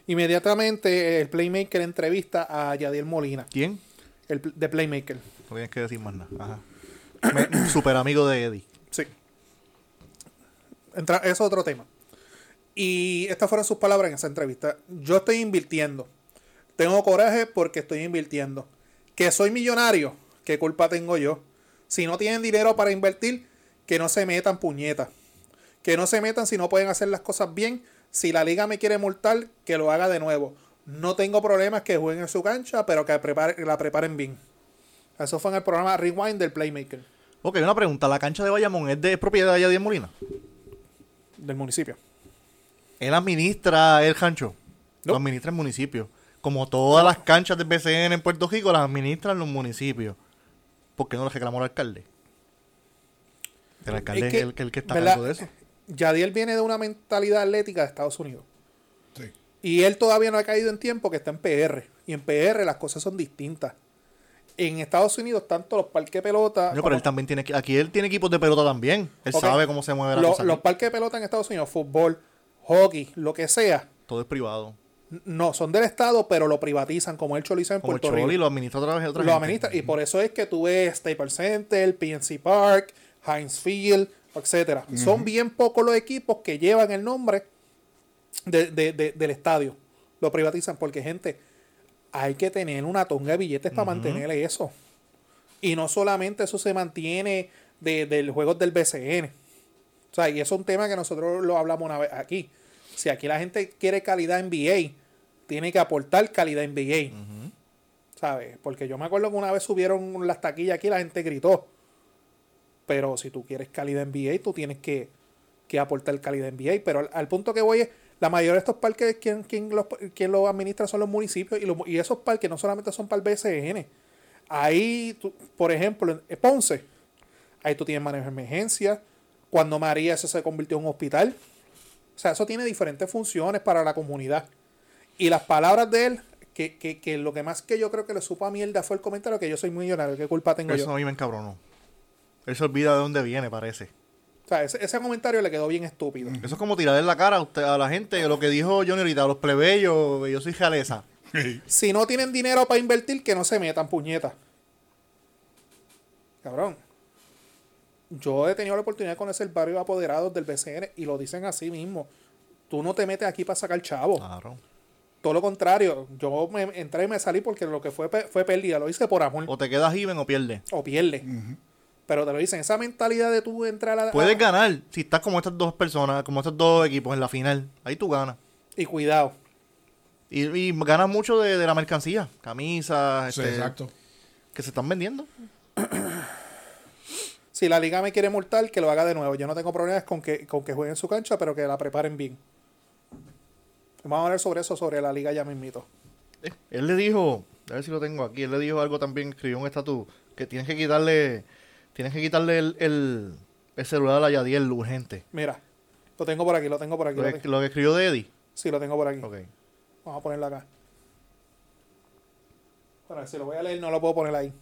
Inmediatamente el Playmaker entrevista a Yadiel Molina, ¿Quién? el de Playmaker. No tienes que decir más nada. Ajá. Super amigo de Eddie. Sí. Entra, eso es otro tema. Y estas fueron sus palabras en esa entrevista. Yo estoy invirtiendo. Tengo coraje porque estoy invirtiendo. Que soy millonario. ¿Qué culpa tengo yo? Si no tienen dinero para invertir, que no se metan puñetas. Que no se metan si no pueden hacer las cosas bien. Si la liga me quiere multar, que lo haga de nuevo. No tengo problemas que jueguen en su cancha, pero que prepare- la preparen bien. Eso fue en el programa Rewind del Playmaker Ok, una pregunta. ¿La cancha de Bayamón es de propiedad de Yadier Molina? del municipio. Él administra el rancho. Lo No. administra el municipio. Como todas las canchas del BCN en Puerto Rico, las administran los municipios. ¿Por qué no le reclamó al alcalde? El alcalde es, que, el, que- el que está hablando de eso. Yadiel viene de una mentalidad atlética de Estados Unidos. Sí. Y él todavía no ha caído en tiempo que está en PR. Y en PR las cosas son distintas. En Estados Unidos, tanto los parques de pelota. No, pero como- él también tiene que- aquí él tiene equipos de pelota también. Él sabe cómo se mueve la lo- cosa. los parques de pelota en Estados Unidos, fútbol, hockey, lo que sea, Todo es privado. no, son del Estado, pero lo privatizan, como el Cholizo en Como el Puerto Choli Rico. lo administra otra vez otra Lo gente. administra. Y por eso es que tú ves Staples Center, PNC Park, Heinz Field, etcétera. Son bien pocos los equipos que llevan el nombre de- de- de- del estadio. Lo privatizan porque, gente, hay que tener una tonga de billetes para mantener eso. Y no solamente eso se mantiene de, del juego del BCN. O sea, y eso es un tema que nosotros lo hablamos una vez aquí. Si aquí la gente quiere calidad NBA, tiene que aportar calidad NBA. ¿Sabes? Porque yo me acuerdo que una vez subieron las taquillas aquí y la gente gritó. Pero si tú quieres calidad NBA, tú tienes que, que aportar calidad NBA. Pero al, al punto que voy es, la mayoría de estos parques, quien, quien, los, quien los administra son los municipios. Y, los- y esos parques no solamente son para el BCN. Ahí, tú- por ejemplo, en Ponce, ahí tú tienes manejo de emergencia. Cuando María eso se convirtió en un hospital. O sea, eso tiene diferentes funciones para la comunidad. Y las palabras de él, que, que, que lo que más que yo creo que le supo a mierda fue el comentario que yo soy millonario. ¿Qué culpa tengo Eso yo? a mí me encabronó. Él se olvida de dónde viene, parece. O sea, ese, ese comentario le quedó bien estúpido. Eso es como tirarle en la cara a, usted, a la gente lo que dijo Johnny ahorita, a los plebeyos, yo soy jaleza. Si no tienen dinero para invertir, que no se metan puñetas. Cabrón. Yo he tenido la oportunidad de conocer varios apoderados del BCN y lo dicen así mismo. Tú no te metes aquí para sacar chavo. Claro. Todo lo contrario. Yo me entré y me salí porque lo que fue fue pérdida. Lo hice por amor. O te quedas even o pierdes. O pierde. Pero te lo dicen. Esa mentalidad de tú entrar a la... Puedes ganar si estás como estas dos personas, como estos dos equipos en la final. Ahí tú ganas. Y cuidado. Y, y ganas mucho de, de la mercancía. Camisas, Sí, este, exacto. que se están vendiendo. Si la liga me quiere multar, que lo haga de nuevo. Yo no tengo problemas con que, con que jueguen su cancha, pero que la preparen bien. Vamos a hablar sobre eso, sobre la liga ya mismito. Eh, Él le dijo, a ver si lo tengo aquí, él le dijo algo también, escribió un estatus, que tienes que quitarle, tienes que quitarle el, el, el celular a Yadiel urgente. Mira, lo tengo por aquí, lo tengo por aquí. Lo lo que, te- lo que escribió de Eddie. Sí, lo tengo por aquí. Ok. Vamos a ponerlo acá. Bueno, si lo voy a leer, no lo puedo poner ahí.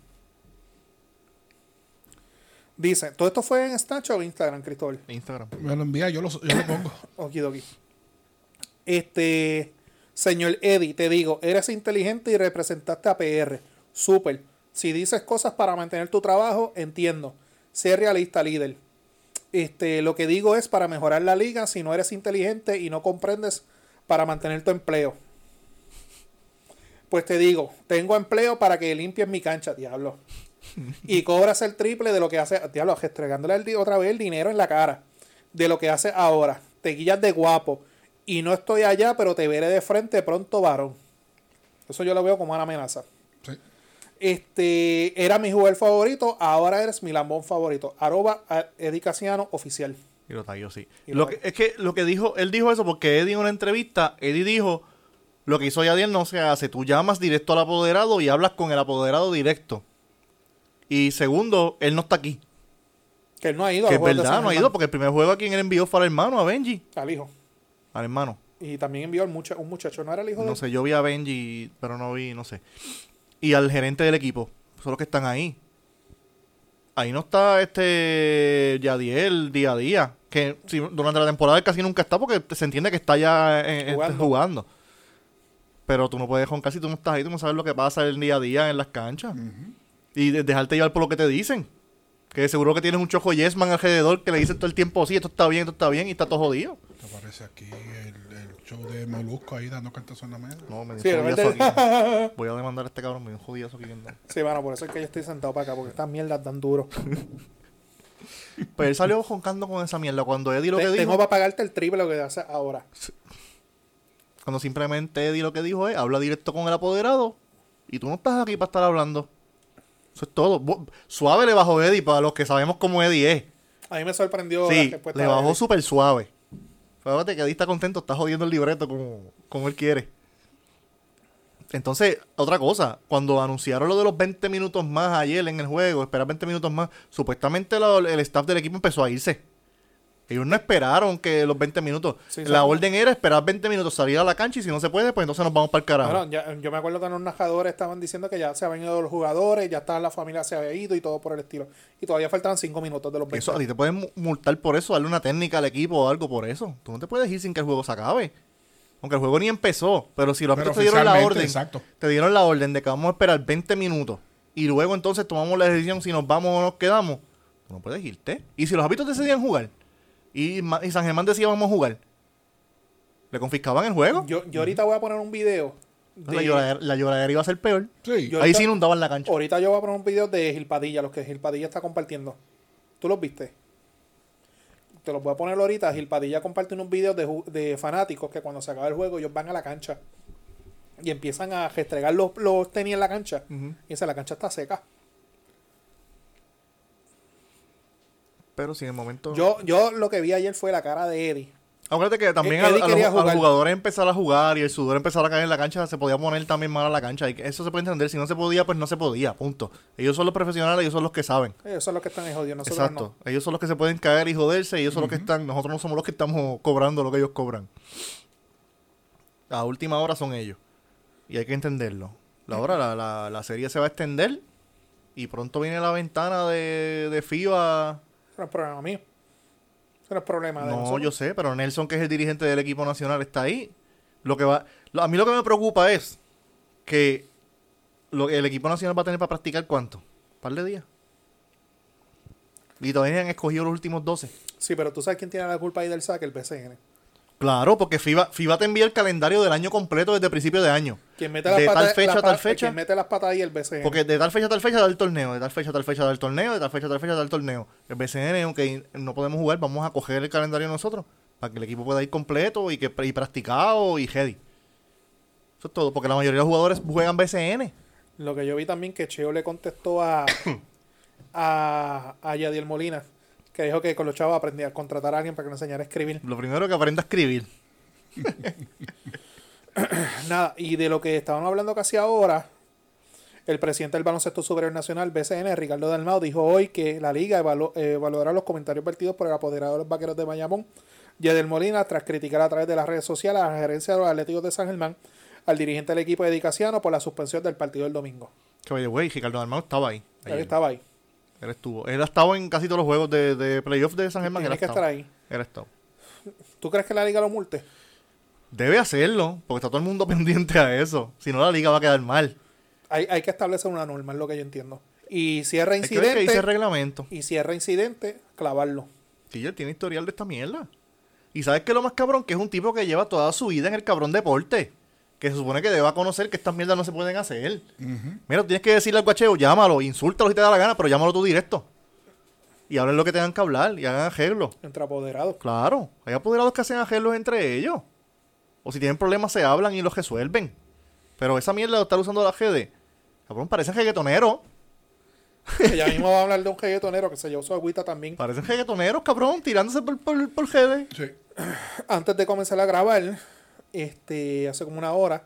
Dice, ¿todo esto fue en Snapchat o Instagram, Cristóbal? Instagram. Me lo envía, yo lo, yo lo pongo. Okidoki. Este. Señor Eddie, te digo, eres inteligente y representaste a PR. Súper. Si dices cosas para mantener tu trabajo, entiendo. Sé realista, líder. Este, lo que digo es para mejorar la liga, si no eres inteligente y no comprendes para mantener tu empleo. Pues te digo, tengo empleo para que limpies mi cancha, diablo. Y cobras el triple de lo que hace, diablo, restregándole el otra vez el dinero en la cara. De lo que hace ahora. Te guillas de guapo. Y no estoy allá, pero te veré de frente pronto, varón. Eso yo lo veo como una amenaza. Este, era mi jugador favorito, ahora eres mi lambón favorito. Arroba a Eddie Casiano oficial. Y lo tagueó, sí. Y Lo lo- que, es que lo que dijo, él dijo eso porque Eddie en una entrevista, Eddie dijo, lo que hizo Yadiel no se hace. Tú llamas directo al apoderado y hablas con el apoderado directo. Y segundo, él no está aquí. Que él no ha ido Que es verdad, no ha ido porque el primer juego a quien él envió fue al hermano, a Benji. Al hijo. Al hermano. Y también envió mucha- un muchacho, ¿no era el hijo de No sé, yo vi a Benji, pero no vi, no sé. Y al gerente del equipo. Son los que están ahí. Ahí no está este Yadiel día a día. Que si, durante la temporada casi nunca está porque se entiende que está ya eh, este, Jugando. Pero tú no puedes con casi tú no estás ahí, tú no sabes lo que pasa el día a día en las canchas. Y de- dejarte llevar por lo que te dicen. Que seguro que tienes un chojo yesman alrededor que le dicen todo el tiempo, sí, esto está bien, esto está bien, y está todo jodido. Te aparece aquí el, el show de Molusco ahí dando cantazo en la mesa. No, me dio Sí, jodidazo aquí. Voy a demandar a este cabrón, me dio un jodidazo aquí viendo. Sí, bueno, por eso es que yo estoy sentado para acá, porque estas mierdas dan duro. Pues él salió joncando con esa mierda. Cuando Eddie lo Te- que tengo dijo, para pagarte el triple lo que hace ahora. cuando simplemente Eddie lo que dijo es, habla directo con el apoderado y tú no estás aquí para estar hablando. Eso es todo. Suave le bajó Eddie para los que sabemos cómo Eddie es. A mí me sorprendió Sí, le bajó súper suave. Fíjate que Eddie está contento, está jodiendo el libreto como, como él quiere. Entonces, otra cosa, cuando anunciaron lo de los 20 minutos más ayer en el juego, esperar 20 minutos más, supuestamente lo- el staff del equipo empezó a irse. Ellos no esperaron que los 20 minutos. Sí, la orden era esperar 20 minutos, salir a la cancha y si no se puede, pues entonces nos vamos para el carajo. Bueno, ya- yo me acuerdo que los narradores estaban diciendo que ya se habían ido los jugadores, ya estaba la familia se había ido y todo por el estilo. Y todavía faltaban 5 minutos de los 20. Eso, a ti te pueden mu- multar por eso, darle una técnica al equipo o algo por eso. Tú no te puedes ir sin que el juego se acabe. Aunque el juego ni empezó, pero si los Pero árbitros te dieron la orden, exacto. te dieron la orden de que vamos a esperar 20 minutos y luego entonces tomamos la decisión si nos vamos o nos quedamos, tú no puedes irte. Y si los árbitros decidían jugar y, San Germán decía vamos a jugar, ¿le confiscaban el juego? Yo, yo ahorita voy a poner un video. de- La, lloradera, la lloradera iba a ser peor. Sí. Yo- Ahí ahorita- sí inundaban la cancha. Ahorita yo voy a poner un video de Gil Padilla, los que Gil Padilla está compartiendo. ¿Tú los viste? Te los voy a poner ahorita. Gil Padilla comparte unos videos de, fanáticos que cuando se acaba el juego ellos van a la cancha y empiezan a restregar los, los tenis en la cancha. Y dice, la cancha está seca. Pero si en el momento... Yo, yo lo que vi ayer fue la cara de Eddie. Acuérdate que también Eddie a, a los, quería a los jugar. jugadores empezar a jugar y el sudor empezar a caer en la cancha, se podía poner también mal a la cancha. Y eso se puede entender. Si no se podía, pues no se podía. Punto. Ellos son los profesionales, ellos son los que saben. Ellos son los que están ahí jodidos. Nosotros Exacto. Ellos son los que se pueden caer y joderse. Ellos son los que están. Nosotros no somos los que estamos cobrando lo que ellos cobran. A última hora son ellos. Y hay que entenderlo. La hora, la, la, la serie se va a extender. Y pronto viene la ventana de, de FIBA. No. Es problema mío. Eso no es problema de No, nosotros. yo sé, pero Nelson, que es el dirigente del equipo nacional, está ahí. Lo que va, lo- a mí lo que me preocupa es que lo, el equipo nacional va a tener para practicar cuánto? Un par de días. Y todavía han escogido los últimos 12. Sí, pero tú sabes quién tiene la culpa ahí del saque, el PCN. Claro, porque FIBA, FIBA te envía el calendario del año completo desde principio de año. Quien mete De las tal patas, fecha a tal fecha. Quien mete las patas ahí el BCN. Porque de tal fecha a tal fecha da el torneo, de tal fecha a tal fecha da el torneo, de tal fecha a tal fecha da el torneo. El BCN, aunque no podemos jugar, vamos a coger el calendario nosotros para que el equipo pueda ir completo y que y practicado y ready. Eso es todo, porque la mayoría de los jugadores juegan BCN. Lo que yo vi también que Cheo le contestó a, a, a Yadiel Molina, que dijo que con los chavos aprendía a contratar a alguien para que le enseñara a escribir. Lo primero que aprenda a escribir. Nada, y de lo que estaban hablando casi ahora, el presidente del Baloncesto Superior Nacional, BCN, Ricardo Dalmau, dijo hoy que la liga evalu- eh, evaluará los comentarios vertidos por el apoderado de los vaqueros de Bayamón, Yadiel Molina, tras criticar a través de las redes sociales a la gerencia de los Atléticos de San Germán, al dirigente del equipo de Dicasiano por la suspensión del partido del domingo. Que way, Ricardo Dalmau estaba ahí. Él estaba ahí. Él estuvo. Él ha estado en casi todos los juegos de, de playoff de San Germán. Tiene que estado. estar ahí. Él ha estado. ¿Tú crees que la liga lo multe? Debe hacerlo, porque está todo el mundo pendiente a eso. Si no, la liga va a quedar mal. Hay, hay que establecer una norma, es lo que yo entiendo. Y si es Hay que dice el reglamento. y si es reincidente, clavarlo. Sí, él tiene historial de esta mierda. Y sabes que lo más cabrón, que es un tipo que lleva toda su vida en el cabrón deporte. Que se supone que deba conocer que estas mierdas no se pueden hacer. Mira, tienes que decirle al guacheo, llámalo, insúltalo si te da la gana, pero llámalo tú directo. Y hablen lo que tengan que hablar y hagan arreglos. Entre apoderados. Claro, hay apoderados que hacen arreglos entre ellos. O si tienen problemas se hablan y los resuelven. Pero esa mierda de estar usando la GD, cabrón, parecen reggaetoneros. Ella misma va a hablar de un reggaetonero que se llevó su agüita también. Parecen reggaetoneros, cabrón, tirándose por, por, por GD. Sí. Antes de comenzar a grabar, este, hace como una hora,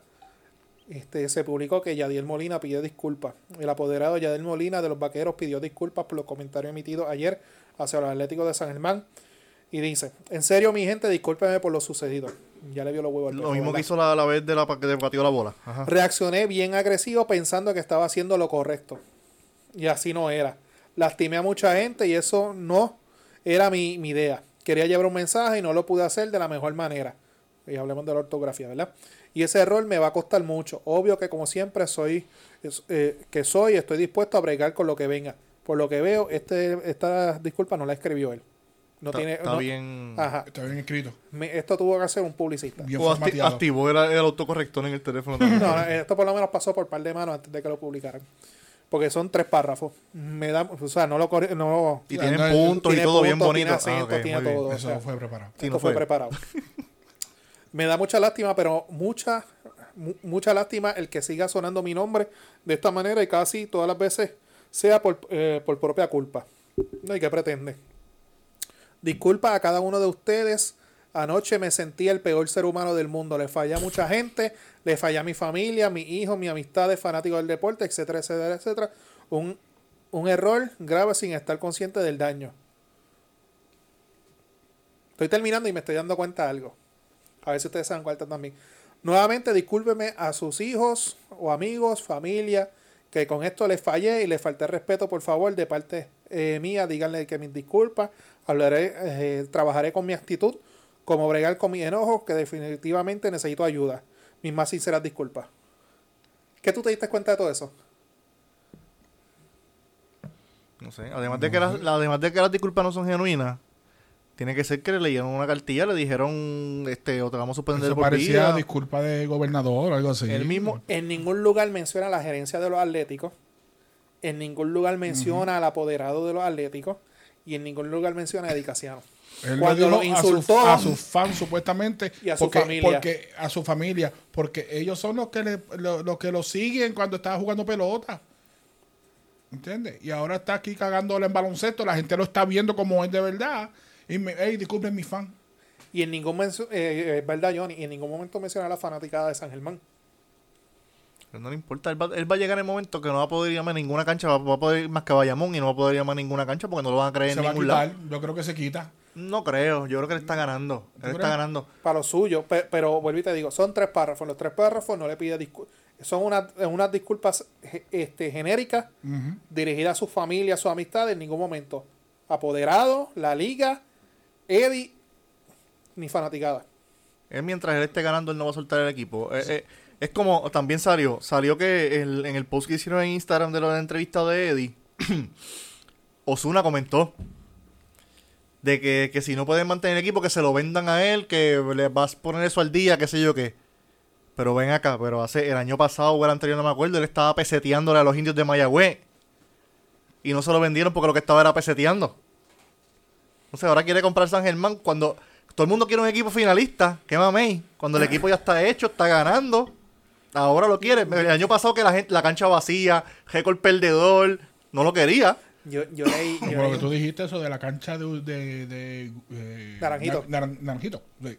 este, se publicó que Yadiel Molina pidió disculpas. El apoderado Yadiel Molina de los Vaqueros pidió disculpas por los comentarios emitidos ayer hacia los Atléticos de San Germán. Y dice, en serio mi gente, discúlpeme por lo sucedido. Ya le vio los huevos al Lo mismo que hizo la, la vez de la que batió la bola. Ajá. Reaccioné bien agresivo pensando que estaba haciendo lo correcto. Y así no era. Lastimé a mucha gente y eso no era mi, mi idea. Quería llevar un mensaje y no lo pude hacer de la mejor manera. Y hablemos de la ortografía, ¿verdad? Y ese error me va a costar mucho. Obvio que como siempre soy, eh, que soy, estoy dispuesto a bregar con lo que venga. Por lo que veo, este, esta disculpa no la escribió él. No Está, tiene, está no- bien. Ajá. Está bien escrito. Me- esto tuvo que hacer un publicista. Bien O acti- activó el, el autocorrector en el teléfono también. No, esto por lo menos pasó por par de manos antes de que lo publicaran. Porque son tres párrafos. Me da, o sea, no lo no y tienen no, puntos y tiene todo bien bonito. tiene acento, Ah, ok, tiene bien. todo. o Eso sea, fue preparado. Sí, esto no fue fue. preparado. Me da mucha lástima, pero mucha mu- mucha lástima el que siga sonando mi nombre de esta manera y casi todas las veces sea por, eh, por propia culpa. No hay que pretende. Disculpa a cada uno de ustedes. Anoche me sentí el peor ser humano del mundo. Le fallé a mucha gente, le fallé a mi familia, mi hijo, mi amistades, fanáticos del deporte, etcétera, etcétera, etcétera. Un, un error grave sin estar consciente del daño. Estoy terminando y me estoy dando cuenta de algo. A ver si ustedes se dan cuenta también. Nuevamente, discúlpeme a sus hijos o amigos, familia, que con esto les fallé y les falté respeto, por favor, de parte eh, mía, díganle que mis disculpas, hablaré, eh, trabajaré con mi actitud, como bregar con mis enojos, que definitivamente necesito ayuda. Mis más sinceras disculpas. ¿Qué tú te diste cuenta de todo eso? No sé. Además de, que las, la- además de que las disculpas no son genuinas, tiene que ser que le leyeron una cartilla, le dijeron, este, o te vamos a suspender Eso por parecía vida. disculpa de gobernador o algo así. El mismo, En ningún lugar menciona la gerencia de los atléticos. En ningún lugar menciona al apoderado de los atléticos. Y en ningún lugar menciona a Edicasiano. Él Cuando lo su- insultó a, sus fans supuestamente Y a su porque, familia. porque a su familia porque ellos son los que le, lo- los que lo siguen cuando estaba jugando pelota ¿entiendes? y ahora está aquí cagándole en baloncesto la gente lo está viendo como es de verdad y me hey disculpen mi fan Y en ningún mencio- eh, eh, verdad, Johnny, y en ningún momento menciona a la fanaticada de San Germán. Pero no le importa, él va, él va a llegar el momento que no va a poder ir a ninguna cancha, va, va a poder ir más que a Bayamón y no va a poder ir a ninguna cancha porque no lo van a creer se en va a ningún quitar lado. yo creo que se quita No creo, yo creo que él está ganando. Él está ganando. Para lo suyo. Pe- pero vuelvo y te digo, son tres párrafos. Los tres párrafos no le pide disculpas. Son unas, unas disculpas este, genéricas Ujú. dirigidas a su familia, a sus amistades, en ningún momento. Apoderado, la liga, Eddie, ni fanaticada. Él mientras él esté ganando, él no va a soltar el equipo. Eh, eh, es como, también salió, salió que el- en el post que hicieron en Instagram de la entrevista de Eddie, Osuna comentó de que, que si no pueden mantener el equipo, que se lo vendan a él, que le vas a poner eso al día, qué sé yo qué. Pero ven acá, pero hace el año pasado o el anterior, no me acuerdo, él estaba peseteándole a los indios de Mayagüez. Y no se lo vendieron porque lo que estaba era peseteando. Entonces ahora quiere comprar San Germán cuando todo el mundo quiere un equipo finalista. ¿Qué mamey? Cuando el equipo ya está hecho, está ganando. Ahora lo quiere. El año pasado que la gente, la cancha vacía, récord perdedor, no lo quería. Yo, yo leí. yo como lo que tú dijiste eso de la cancha de, de, de, eh, Naranjito. Nar- Nar- naranjito sí.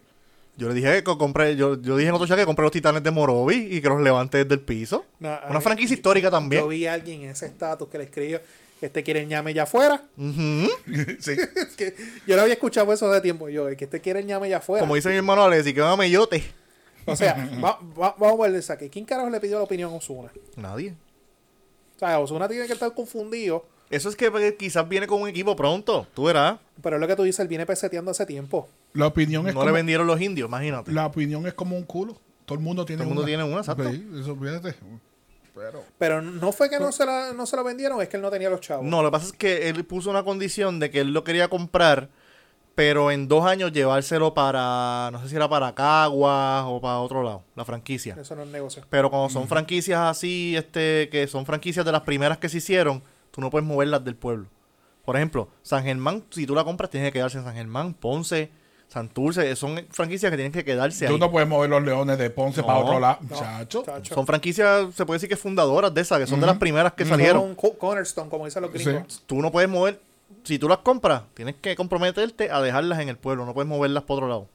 Yo le dije que compré, yo, yo dije en otro chat que compré los titanes de Morovi y que los levante desde el piso. No, Una mí- franquicia histórica también. Yo vi a alguien en ese estatus que le escribió, este quiere el ñame ya afuera. Sí Es que yo lo había escuchado eso hace tiempo. Yo, el que este quiere el ñame ya afuera. Como dice mi hermano Alessi, que mamellote. O sea, va- va- vamos a ver el saque. ¿Quién carajo le pidió la opinión a Osuna? Nadie. O sea, Osuna tiene que estar confundido Eso es que pues, quizás viene con un equipo pronto. Tú verás. Pero es lo que tú dices, él viene peseteando hace tiempo. La opinión es No como, le vendieron los indios, imagínate. la opinión es como un culo. Todo el mundo tiene Todo el mundo una. tiene una, exacto. Sí, eso fíjate. Pero Pero no fue que no se la, no se la vendieron, es que él no tenía los chavos. No, lo que pasa es que él puso una condición de que él lo quería comprar, pero en dos años llevárselo para, no sé si era para Caguas o para otro lado, la franquicia. Eso no es negocio. Pero cuando son franquicias así, este, que son franquicias de las primeras que se hicieron, tú no puedes moverlas del pueblo. Por ejemplo, San Germán, si tú la compras, tienes que quedarse en San Germán, Ponce, Santurce, son franquicias que tienen que quedarse tú ahí. no puedes mover los leones de Ponce No, para otro lado. No, Chacho. chacho. Son franquicias, se puede decir que fundadoras de esas, que son de las primeras que salieron. Cornerstone, como dicen los gringos. Tú no puedes mover, si tú las compras, tienes que comprometerte a dejarlas en el pueblo, no puedes moverlas para otro lado.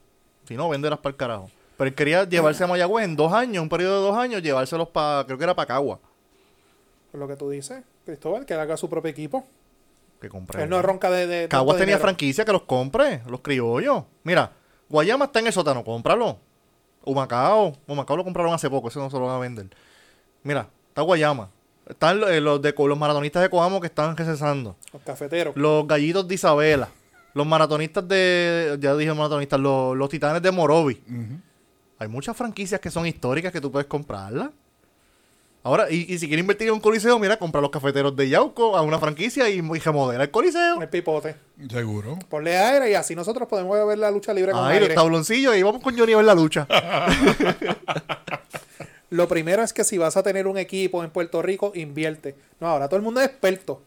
Si no, venderlas para el carajo. Pero él quería llevarse a Mayagüez en dos años, un periodo de dos años, llevárselos para, creo que era para Cagua. Por lo que tú dices, Cristóbal, que haga su propio equipo. Que compré. Él no ronca de. de Caguas tenía dinero. franquicia que los compre, los criollos. Mira, Guayama está en el sótano, cómpralo. Humacao, Humacao lo compraron hace poco, eso no se lo van a vender. Mira, está Guayama. Están los, eh, los de, los maratonistas de Coamo que están recesando. Los cafeteros. Los gallitos de Isabela. Los maratonistas de. Ya dije maratonistas, los, los titanes de Morovi. Hay muchas franquicias que son históricas que tú puedes comprarlas. Ahora, y, y si quieres invertir en un coliseo, mira, compra los cafeteros de Yauco a una franquicia y, y remodela el coliseo. El pipote. Seguro. Ponle aire y así nosotros podemos ver la lucha libre con Ay, los aire. tabloncillos y vamos con Johnny a ver la lucha. Lo primero es que si vas a tener un equipo en Puerto Rico, invierte. No, ahora todo el mundo es experto.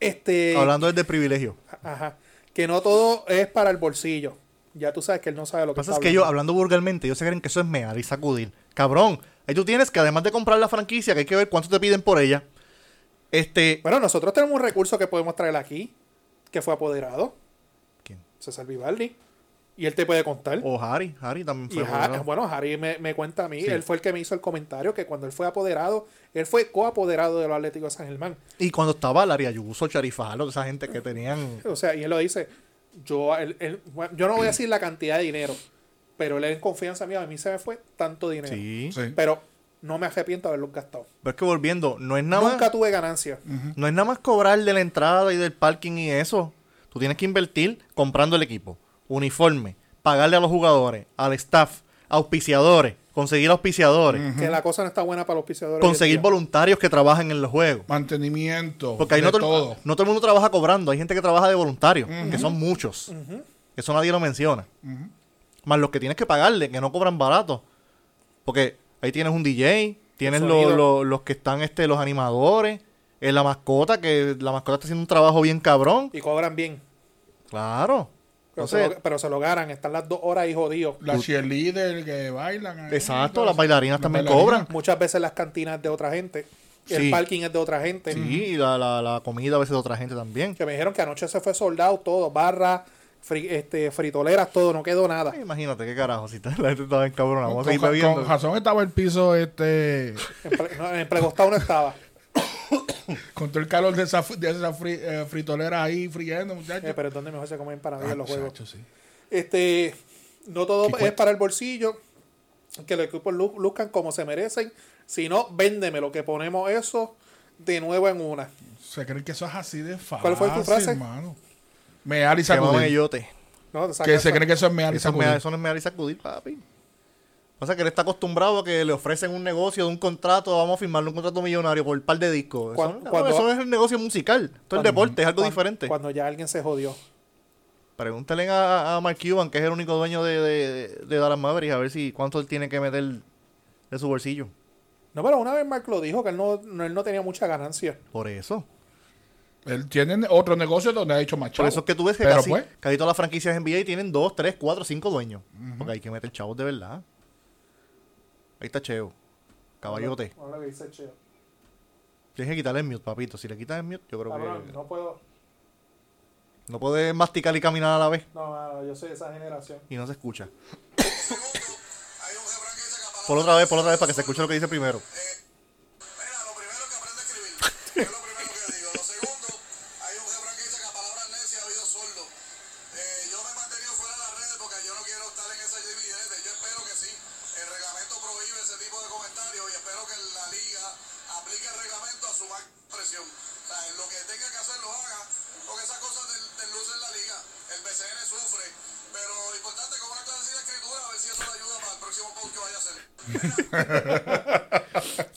Este. Hablando desde privilegio. Ajá. Que no todo es para el bolsillo. Ya tú sabes que él no sabe lo Lo que que pasa es que ellos, hablando. hablando vulgarmente, ellos se creen que eso es mear y sacudir. Cabrón, ahí tú tienes que además de comprar la franquicia, que hay que ver cuánto te piden por ella. Este. Bueno, nosotros tenemos un recurso que podemos traer aquí, que fue apoderado, ¿Quién? César Vivaldi. Y él te puede contar. O Harry, Harry también Y fue. Ha- apoderado. bueno, Harry me, me cuenta a mí, Sí. él fue el que me hizo el comentario que cuando él fue apoderado, él fue coapoderado de los Atléticos de San Germán. Y cuando estaba Larry Ayuso, Charifalo, esa gente que tenían. O sea, y él lo dice, yo, él- él- bueno, yo no voy a decir la cantidad de dinero, pero él en confianza mía, a mí se me fue tanto dinero. Sí. Sí. Pero no me arrepiento de haberlos gastado. Pero es que volviendo, no es nada Nunca más. tuve ganancia. No es nada más cobrar de la entrada y del parking y eso. Tú tienes que invertir comprando el equipo, uniforme, pagarle a los jugadores, al staff, auspiciadores, conseguir auspiciadores, Que la cosa no está buena para los en conseguir voluntarios que trabajen en los juegos. Mantenimiento. Porque ahí no, to- todo. no todo el mundo trabaja cobrando, hay gente que trabaja de voluntario, que son muchos. Eso nadie lo menciona. Más los que tienes que pagarle, que no cobran barato. Porque ahí tienes un DJ, tienes El lo- sonido. lo- los que están, este, los animadores, eh, la mascota, que la mascota está haciendo un trabajo bien cabrón. Y cobran bien. Claro. Pero, se Entonces, lo, pero se lo ganan. Están las dos horas ahí jodidos. Las cheerleaders que bailan. ahí, Exacto, las bailarinas Las también bailarinas. cobran. Muchas veces las cantinas de otra gente. El Sí. parking es de otra gente. sí, y la, la, la comida a veces de otra gente también. Que me dijeron que anoche se fue soldado todo. Barras, fri- este, fritoleras, todo. No quedó nada. Ay, imagínate qué carajo, si la gente estaba en cabrón, vamos a Con, con- con razón estaba el piso este En, no, en plegostado no estaba. con todo el calor de esa, de esa fri- eh, fritolera ahí friendo, muchachos. Eh, pero es donde mejor se comen para Ah, los juegos. sí. Este, no todo ¿Qué es cuesta? para el bolsillo. Que los equipos lu- luzcan como se merecen. Si no, véndeme lo que ponemos eso de nuevo en una. Se creen que eso es así de fácil. ¿Cuál fue tu frase? hermano? Mear y sacudir. ellote. ¿no? Que se cree que eso es mear y Eso, es sacudir. mea- eso no es mear y sacudir, papi. Pasa que él está acostumbrado a que le ofrecen un negocio de un contrato, vamos a firmarle un contrato millonario por un par de discos. Eso, Cuando- no, cuando- eso es el negocio musical. Esto es el deporte, es algo cuando- diferente. Cuando ya alguien se jodió. Pregúntale a, a Mark Cuban, que es el único dueño de, de, de Dallas Mavericks, a ver si cuánto él tiene que meter de su bolsillo. No, pero una vez Mark lo dijo que él no, no- él no tenía mucha ganancia. Por eso. Él tiene otro negocio donde ha hecho más Por chavo. eso es que tú ves que Pero casi, pues, casi todas las franquicias NBA tienen dos, tres, cuatro, cinco dueños. Porque hay que meter chavos de verdad. Ahí está Cheo. Caballote. Ahora que dice Cheo. Tienes que quitarle el mute, papito. Si le quitas el mute, yo creo Cabrón, que no puedo. no puedes masticar y caminar a la vez. No, yo soy de esa generación. Y no se escucha. Por otra vez, por otra vez, para que se escuche lo que dice primero. Mira, porque esas cosas del, del luz en la liga, el BCN sufre, pero lo importante es con una clase de escritura, a ver si eso le ayuda para el próximo post que vaya a hacer.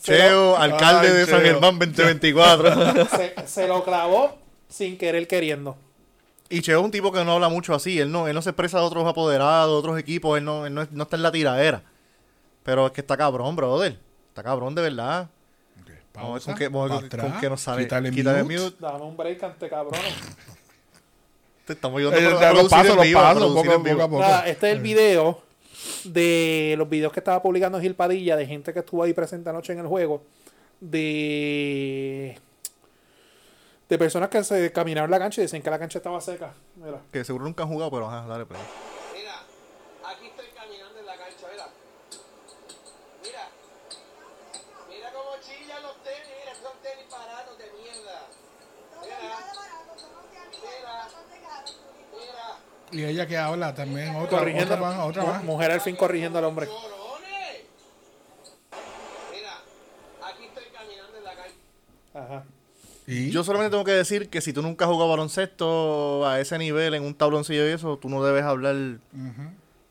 Cheo, alcalde Ay, de San. Germán 2024. Se, se lo clavó sin querer queriendo. y Cheo es un tipo que no habla mucho así. Él no, él no se expresa de otros apoderados, de otros equipos. Él no, él no, no está en la tiradera. Pero es que está cabrón, brother. Está cabrón de verdad. Vamos a ver con qué, vamos a ver pa' con- qué nos sale. quítale Quítale mute. mute. Dame un break ante cabrón. Te estamos ayudando Eh, a los pasos, los pasos, poco, a poco. Nada, este es el video de los videos que estaba publicando Gil Padilla de gente que estuvo ahí presente anoche en el juego. De. De personas que se caminaron la cancha y dicen que la cancha estaba seca. Mira. Que seguro nunca han jugado, pero ajá, dale play. Mira, aquí estoy caminando en la cancha, mira. Mira. Mira cómo chillan los tenis, mira, son tenis baratos de mierda. Mira. Mira. Mira. Y ella que habla también, otra, Corrigiendo. otra más, otra más. Mujer al fin corrigiendo al hombre. ¡Corones! Mira, aquí estoy caminando en la calle. Ajá. Y Yo solamente tengo que decir que si tú nunca has jugado baloncesto a ese nivel, en un tabloncillo y eso, tú no debes hablar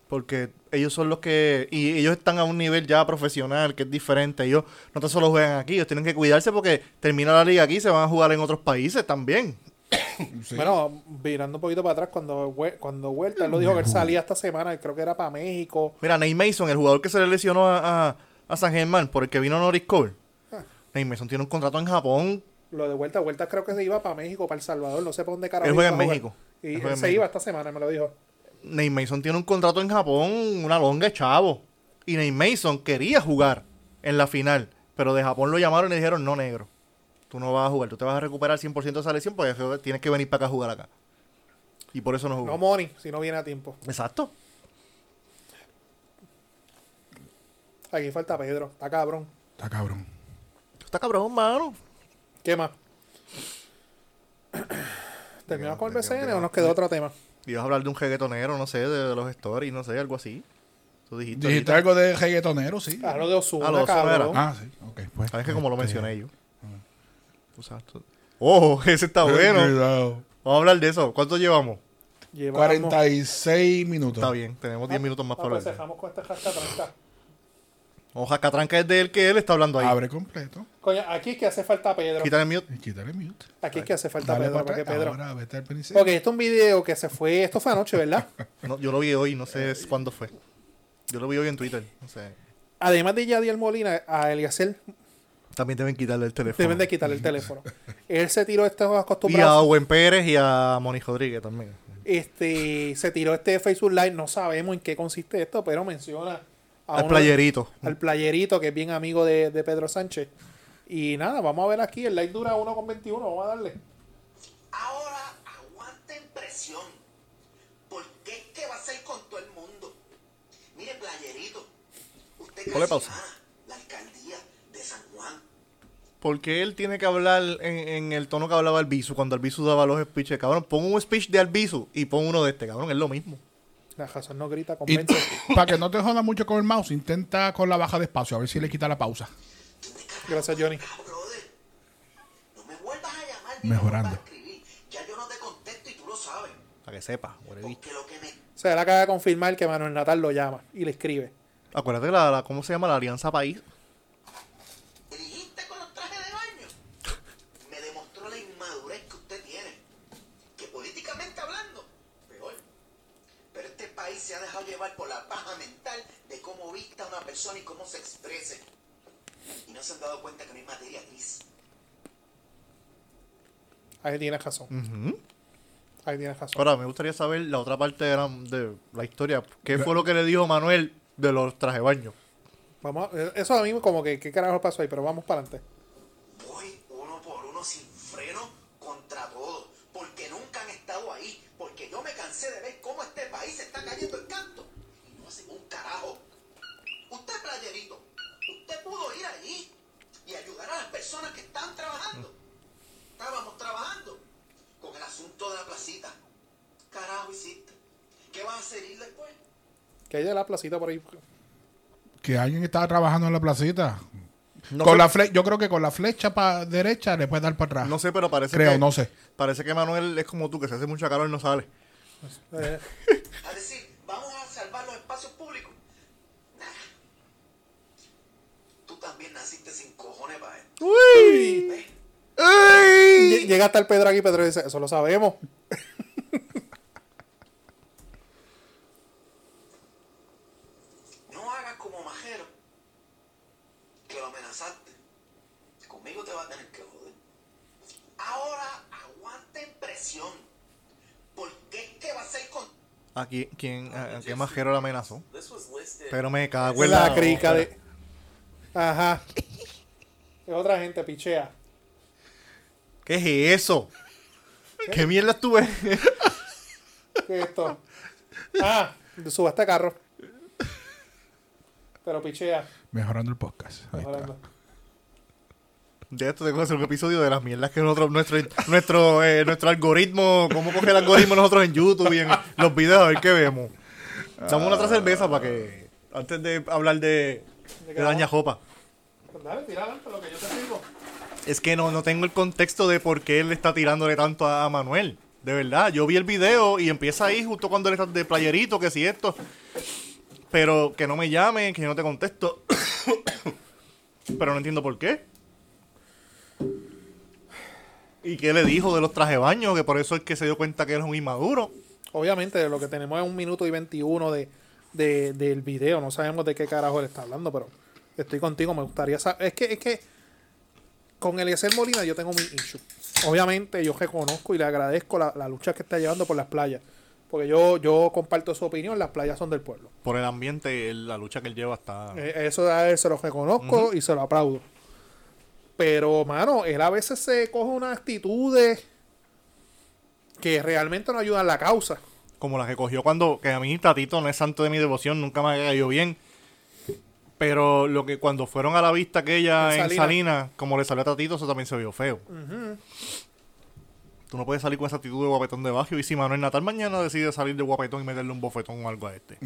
porque ellos son los que... Y ellos están a un nivel ya profesional, que es diferente. Ellos no tan solo juegan aquí, ellos tienen que cuidarse porque termina la liga aquí y se van a jugar en otros países también. sí. Bueno, virando un poquito para atrás, cuando, cuando Huerta, él lo dijo que él salía esta semana, creo que era para México. Mira, Nate Mason, el jugador que se le lesionó a, a, a San Germán por el que vino Norris Cole. Nate Mason tiene un contrato en Japón. Lo de Huerta, Huerta creo que se iba para México, para El Salvador, no sé para dónde carajo. Él juega en. México. Y Él se México. iba esta semana, me lo dijo. Nate Mason tiene un contrato en Japón, una longa de chavo. Y Nate Mason quería jugar en la final, pero de Japón lo llamaron y le dijeron, no, negro, tú no vas a jugar, tú te vas a recuperar 100% de esa lesión porque tienes que venir para acá a jugar acá. Y por eso no jugó. No money, si no viene a tiempo. Exacto. Aquí falta Pedro, está cabrón. Está cabrón. Está cabrón, mano. ¿Qué más? ¿Terminamos con el BCN o nos quedó otro tema? Ibas a hablar de un reggaetonero, no sé, de, los stories, no sé, algo así. Tú dijiste. Algo de reggaetonero, sí. Ah, lo de Osuna, Ah, lo cabrón. Ah, sí. Ok, pues. Sabes que como lo Este, mencioné yo. Exacto. Oh, ese está bueno. Cuidado. Vamos a hablar de eso. ¿Cuánto llevamos? Llevamos- 46 minutos. Está bien, tenemos 10 minutos más Ah, para pues hablar. cerramos con este jascatranca. Oja, Catranca es de él que él está hablando ahí. Abre completo. Coño, aquí es que hace falta Pedro. Quítale el mute. Y quítale mute. Aquí es que hace falta Dale Pedro. para Porque atrás. Pedro. Ahora vete al principio. Ok, esto es un video que se fue. Esto fue anoche, ¿verdad? No, yo lo vi hoy, no sé cuándo fue. Yo lo vi hoy en Twitter. No sé. Además de Yadiel Molina, a Eliezer También deben quitarle el teléfono. deben de quitarle el teléfono. Él se tiró estos Y a. Owen Pérez y a Moni Rodríguez también. Este, se tiró este Facebook Live. No sabemos en qué consiste esto, pero menciona a Al uno- playerito. al playerito, que es bien amigo de, de Pedro Sánchez. Y nada, vamos a ver aquí. El live dura 1,21. Vamos a darle. Ahora aguanten presión. Porque es que va a ser con todo el mundo. Mire, playerito. Usted Ponle pausa la alcaldía de San Juan. ¿Por qué él tiene que hablar en, en el tono que hablaba Albizu cuando Albizu daba los speeches? Cabrón, pon un speech de Albizu y pon uno de este, cabrón. Es lo mismo. La razón no grita, convence. para que no te joda mucho con el mouse, intenta con la baja de espacio, a ver si le quita la pausa. Gracias, Johnny. No me vuelvas a llamar ni Mejorando. me vuelvas a escribir. Ya yo no te contesto y tú lo sabes. Para que sepa. Porque lo que me O sea, él acaba de confirmar que Manuel Natal lo llama y le escribe. Acuérdate la, la- ¿cómo se llama? La Alianza País. dirigiste con los trajes de baño. Me demostró la inmadurez que usted tiene. Que políticamente hablando, peor. Pero este país se ha dejado llevar por la paja mental de cómo persona y cómo se exprese. Y no se han dado cuenta que no hay materia gris. Ahí tienes razón. Ahí tienes razón. Ahora, me gustaría saber la otra parte de la, de la historia. ¿Qué fue lo que le dijo Manuel de los traje baños? Vamos a- eso a mí como que qué carajo pasó ahí, pero vamos para adelante. Personas que están trabajando. Estábamos trabajando con el asunto de la placita. Carajo hiciste. ¿Qué vas a hacer ir después? Que hay de la placita por ahí. Que alguien estaba trabajando en la placita. No con sé- la fle- yo creo que con la flecha para derecha le puedes dar para atrás. No sé, pero parece Creo, que... no sé. Parece que Manuel es como tú, que se hace mucha calor y no sale. Eh, A decir, vamos a salvar los espacios públicos. Nah. Tú también naciste sin cojones para esto. ¡Uy! Lle- Llega hasta el Pedro aquí, Pedro dice, eso lo sabemos. No hagas como majero, que lo amenazaste. Conmigo te va a tener que joder. Ahora aguanten presión. Porque es que va a ser con... ¿A quién, quién, a, a qué majero le amenazó? This was listed. Pero me cago en la la... crica de... Ajá. Es otra gente, pichea. ¿Qué es eso? ¿Qué mierda estuve? ¿Qué es esto? Ah, de subasta de carro. Pero pichea. Mejorando el podcast. Ahí está. Mejorando. De esto tengo que hacer un episodio de las mierdas que nosotros, nuestro, nuestro, eh, nuestro algoritmo, cómo coge el algoritmo nosotros en YouTube y en los videos, a ver qué vemos. Dame una otra cerveza para que, antes de hablar de, de Daña Jopa. Pues dale, tira adelante lo que yo te sirvo. Es que no, no tengo el contexto de por qué él está tirándole tanto a, a Manuel. De verdad, yo vi el video y empieza ahí justo cuando él está de playerito, que si esto. Pero que no me llame, que yo no te contesto. Pero no entiendo por qué. ¿Y qué le dijo de los trajes de baño? Que por eso es que se dio cuenta que él es un inmaduro. Obviamente, lo que tenemos es un minuto y 21 de, de- del video. No sabemos de qué carajo él está hablando, pero estoy contigo. Me gustaría saber. Es que, es que con Eliezer Molina yo tengo mi issue. Obviamente, yo reconozco y le agradezco la, la lucha que está llevando por las playas. Porque yo, yo comparto su opinión. Las playas son del pueblo. Por el ambiente, la lucha que él lleva está... Eh, Eso a él se lo reconozco y se lo aplaudo. Pero, mano, él a veces se coge unas actitudes que realmente no ayudan a la causa. como la que cogió cuando, que a mí Tatito no es santo de mi devoción, nunca me ha caído bien. Pero lo que cuando fueron a la vista aquella En en Salinas. Salinas, como le salió a Tatito, eso también se vio feo. Tú no puedes salir con esa actitud de guapetón de bajo. Y si Manuel Natal mañana decide salir de guapetón y meterle un bofetón o algo a este.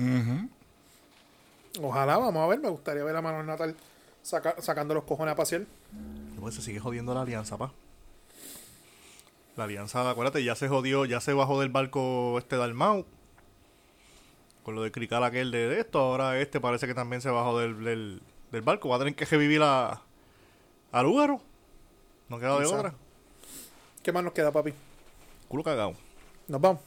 Ojalá, vamos a ver. Me gustaría ver a Manuel Natal saca- sacando los cojones a pasear. Pues se sigue jodiendo la alianza, pa. La alianza, acuérdate, ya se jodió, ya se bajó del barco este Dalmau. Con lo de crical aquel de, esto. Ahora este parece que también se bajó del, del, del barco. Va a tener que revivir a, a Lúgaro. No queda de otra. ¿Qué más nos queda, papi? Culo cagado. Nos vamos.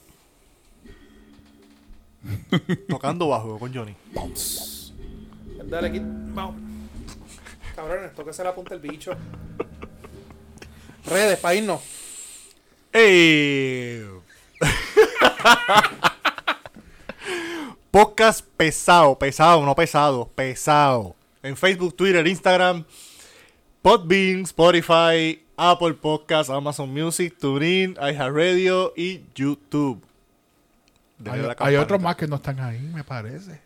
Tocando bajo con Johnny. Dale, aquí. Vamos. Cabrones, tóquese la punta el bicho. Redes, para irnos. ¡Ey! Podcast pesado, pesado, no pesado, pesado. En Facebook, Twitter, Instagram, Podbean, Spotify, Apple Podcasts, Amazon Music, TuneIn, iHeartRadio y YouTube. Hay, otros más que no están ahí, me parece.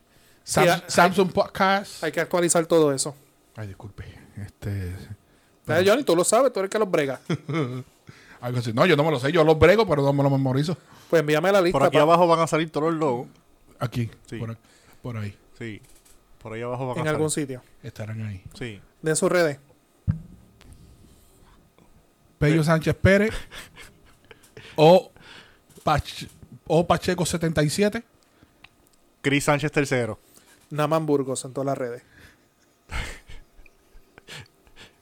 Sam- hay- Samsung Podcast. Hay que actualizar todo eso. Ay, disculpe. Este. Dale, Johnny, tú lo sabes, tú eres el que los brega. Algo así. No, yo no me lo sé. Yo los brego, pero no me lo memorizo. Pues envíame la lista. Por aquí pa- abajo van a salir todos los logos. Aquí. Sí. Por, por ahí. Sí. Por ahí abajo en a algún sitio. Estarán ahí. Sí. De sus redes. Pello Sánchez Pérez. o, Pach- o Pacheco 77. Chris Sánchez tercero. Naman Burgos en todas las redes.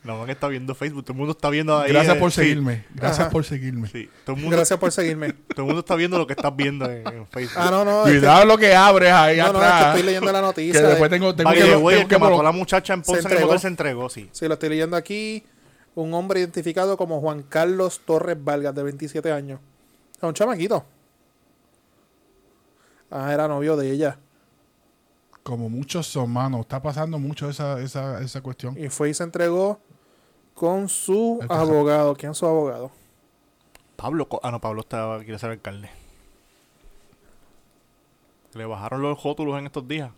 La man está viendo Facebook. Todo el mundo está viendo ahí. Gracias eh, por sí, seguirme. Gracias Ajá. por seguirme. Sí. Todo el mundo Gracias por seguirme. Todo el mundo está viendo lo que estás viendo en, en Facebook. Ah, no, no. es que- Cuidado lo que abres ahí no, no, es que atrás. estoy leyendo la noticia. que de- después tengo, tengo que, tengo el que que mató a la muchacha en Ponce en el entregó. motel se entregó, sí. Sí, lo estoy leyendo aquí. Un hombre identificado como Juan Carlos Torres Vargas, de 27 años. Es un chamaquito. Ah, era novio de ella. Como muchos son, mano. Está pasando mucho esa, esa, esa cuestión. Y fue y se entregó con su abogado. ¿Quién es su abogado? Pablo, ah no, Pablo estaba, quiere ser alcalde. Le bajaron los rótulos en estos días.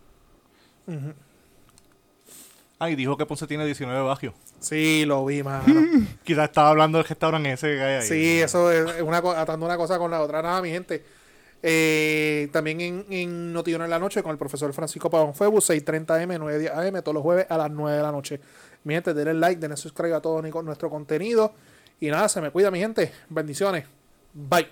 Ah, y dijo que Ponce tiene 19 bajios. Sí, lo vi, mano. Quizás estaba hablando del restaurante ese que hay ahí. Sí, eso es una atando una cosa con la otra. Nada, mi gente. Eh, también en, en Notiuno en la noche con el profesor Francisco Pavón Febus, 6.30 am, 9.10 am, todos los jueves a las 9 de la noche. Mi gente, denle like, denle subscribe a todo nuestro contenido. Y nada, se me cuida, mi gente. Bendiciones. Bye.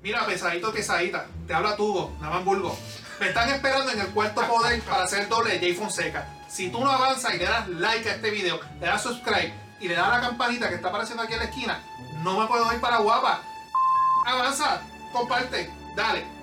Mira, pesadito, pesadita. Te habla Tugo, Namamburgo. Me están esperando en el cuarto poder para hacer doble de Jay Fonseca. Si tú no avanzas y le das like a este video, le das subscribe y le das a la campanita que está apareciendo aquí en la esquina, no me puedo ir para guapa. Avanza, comparte, dale.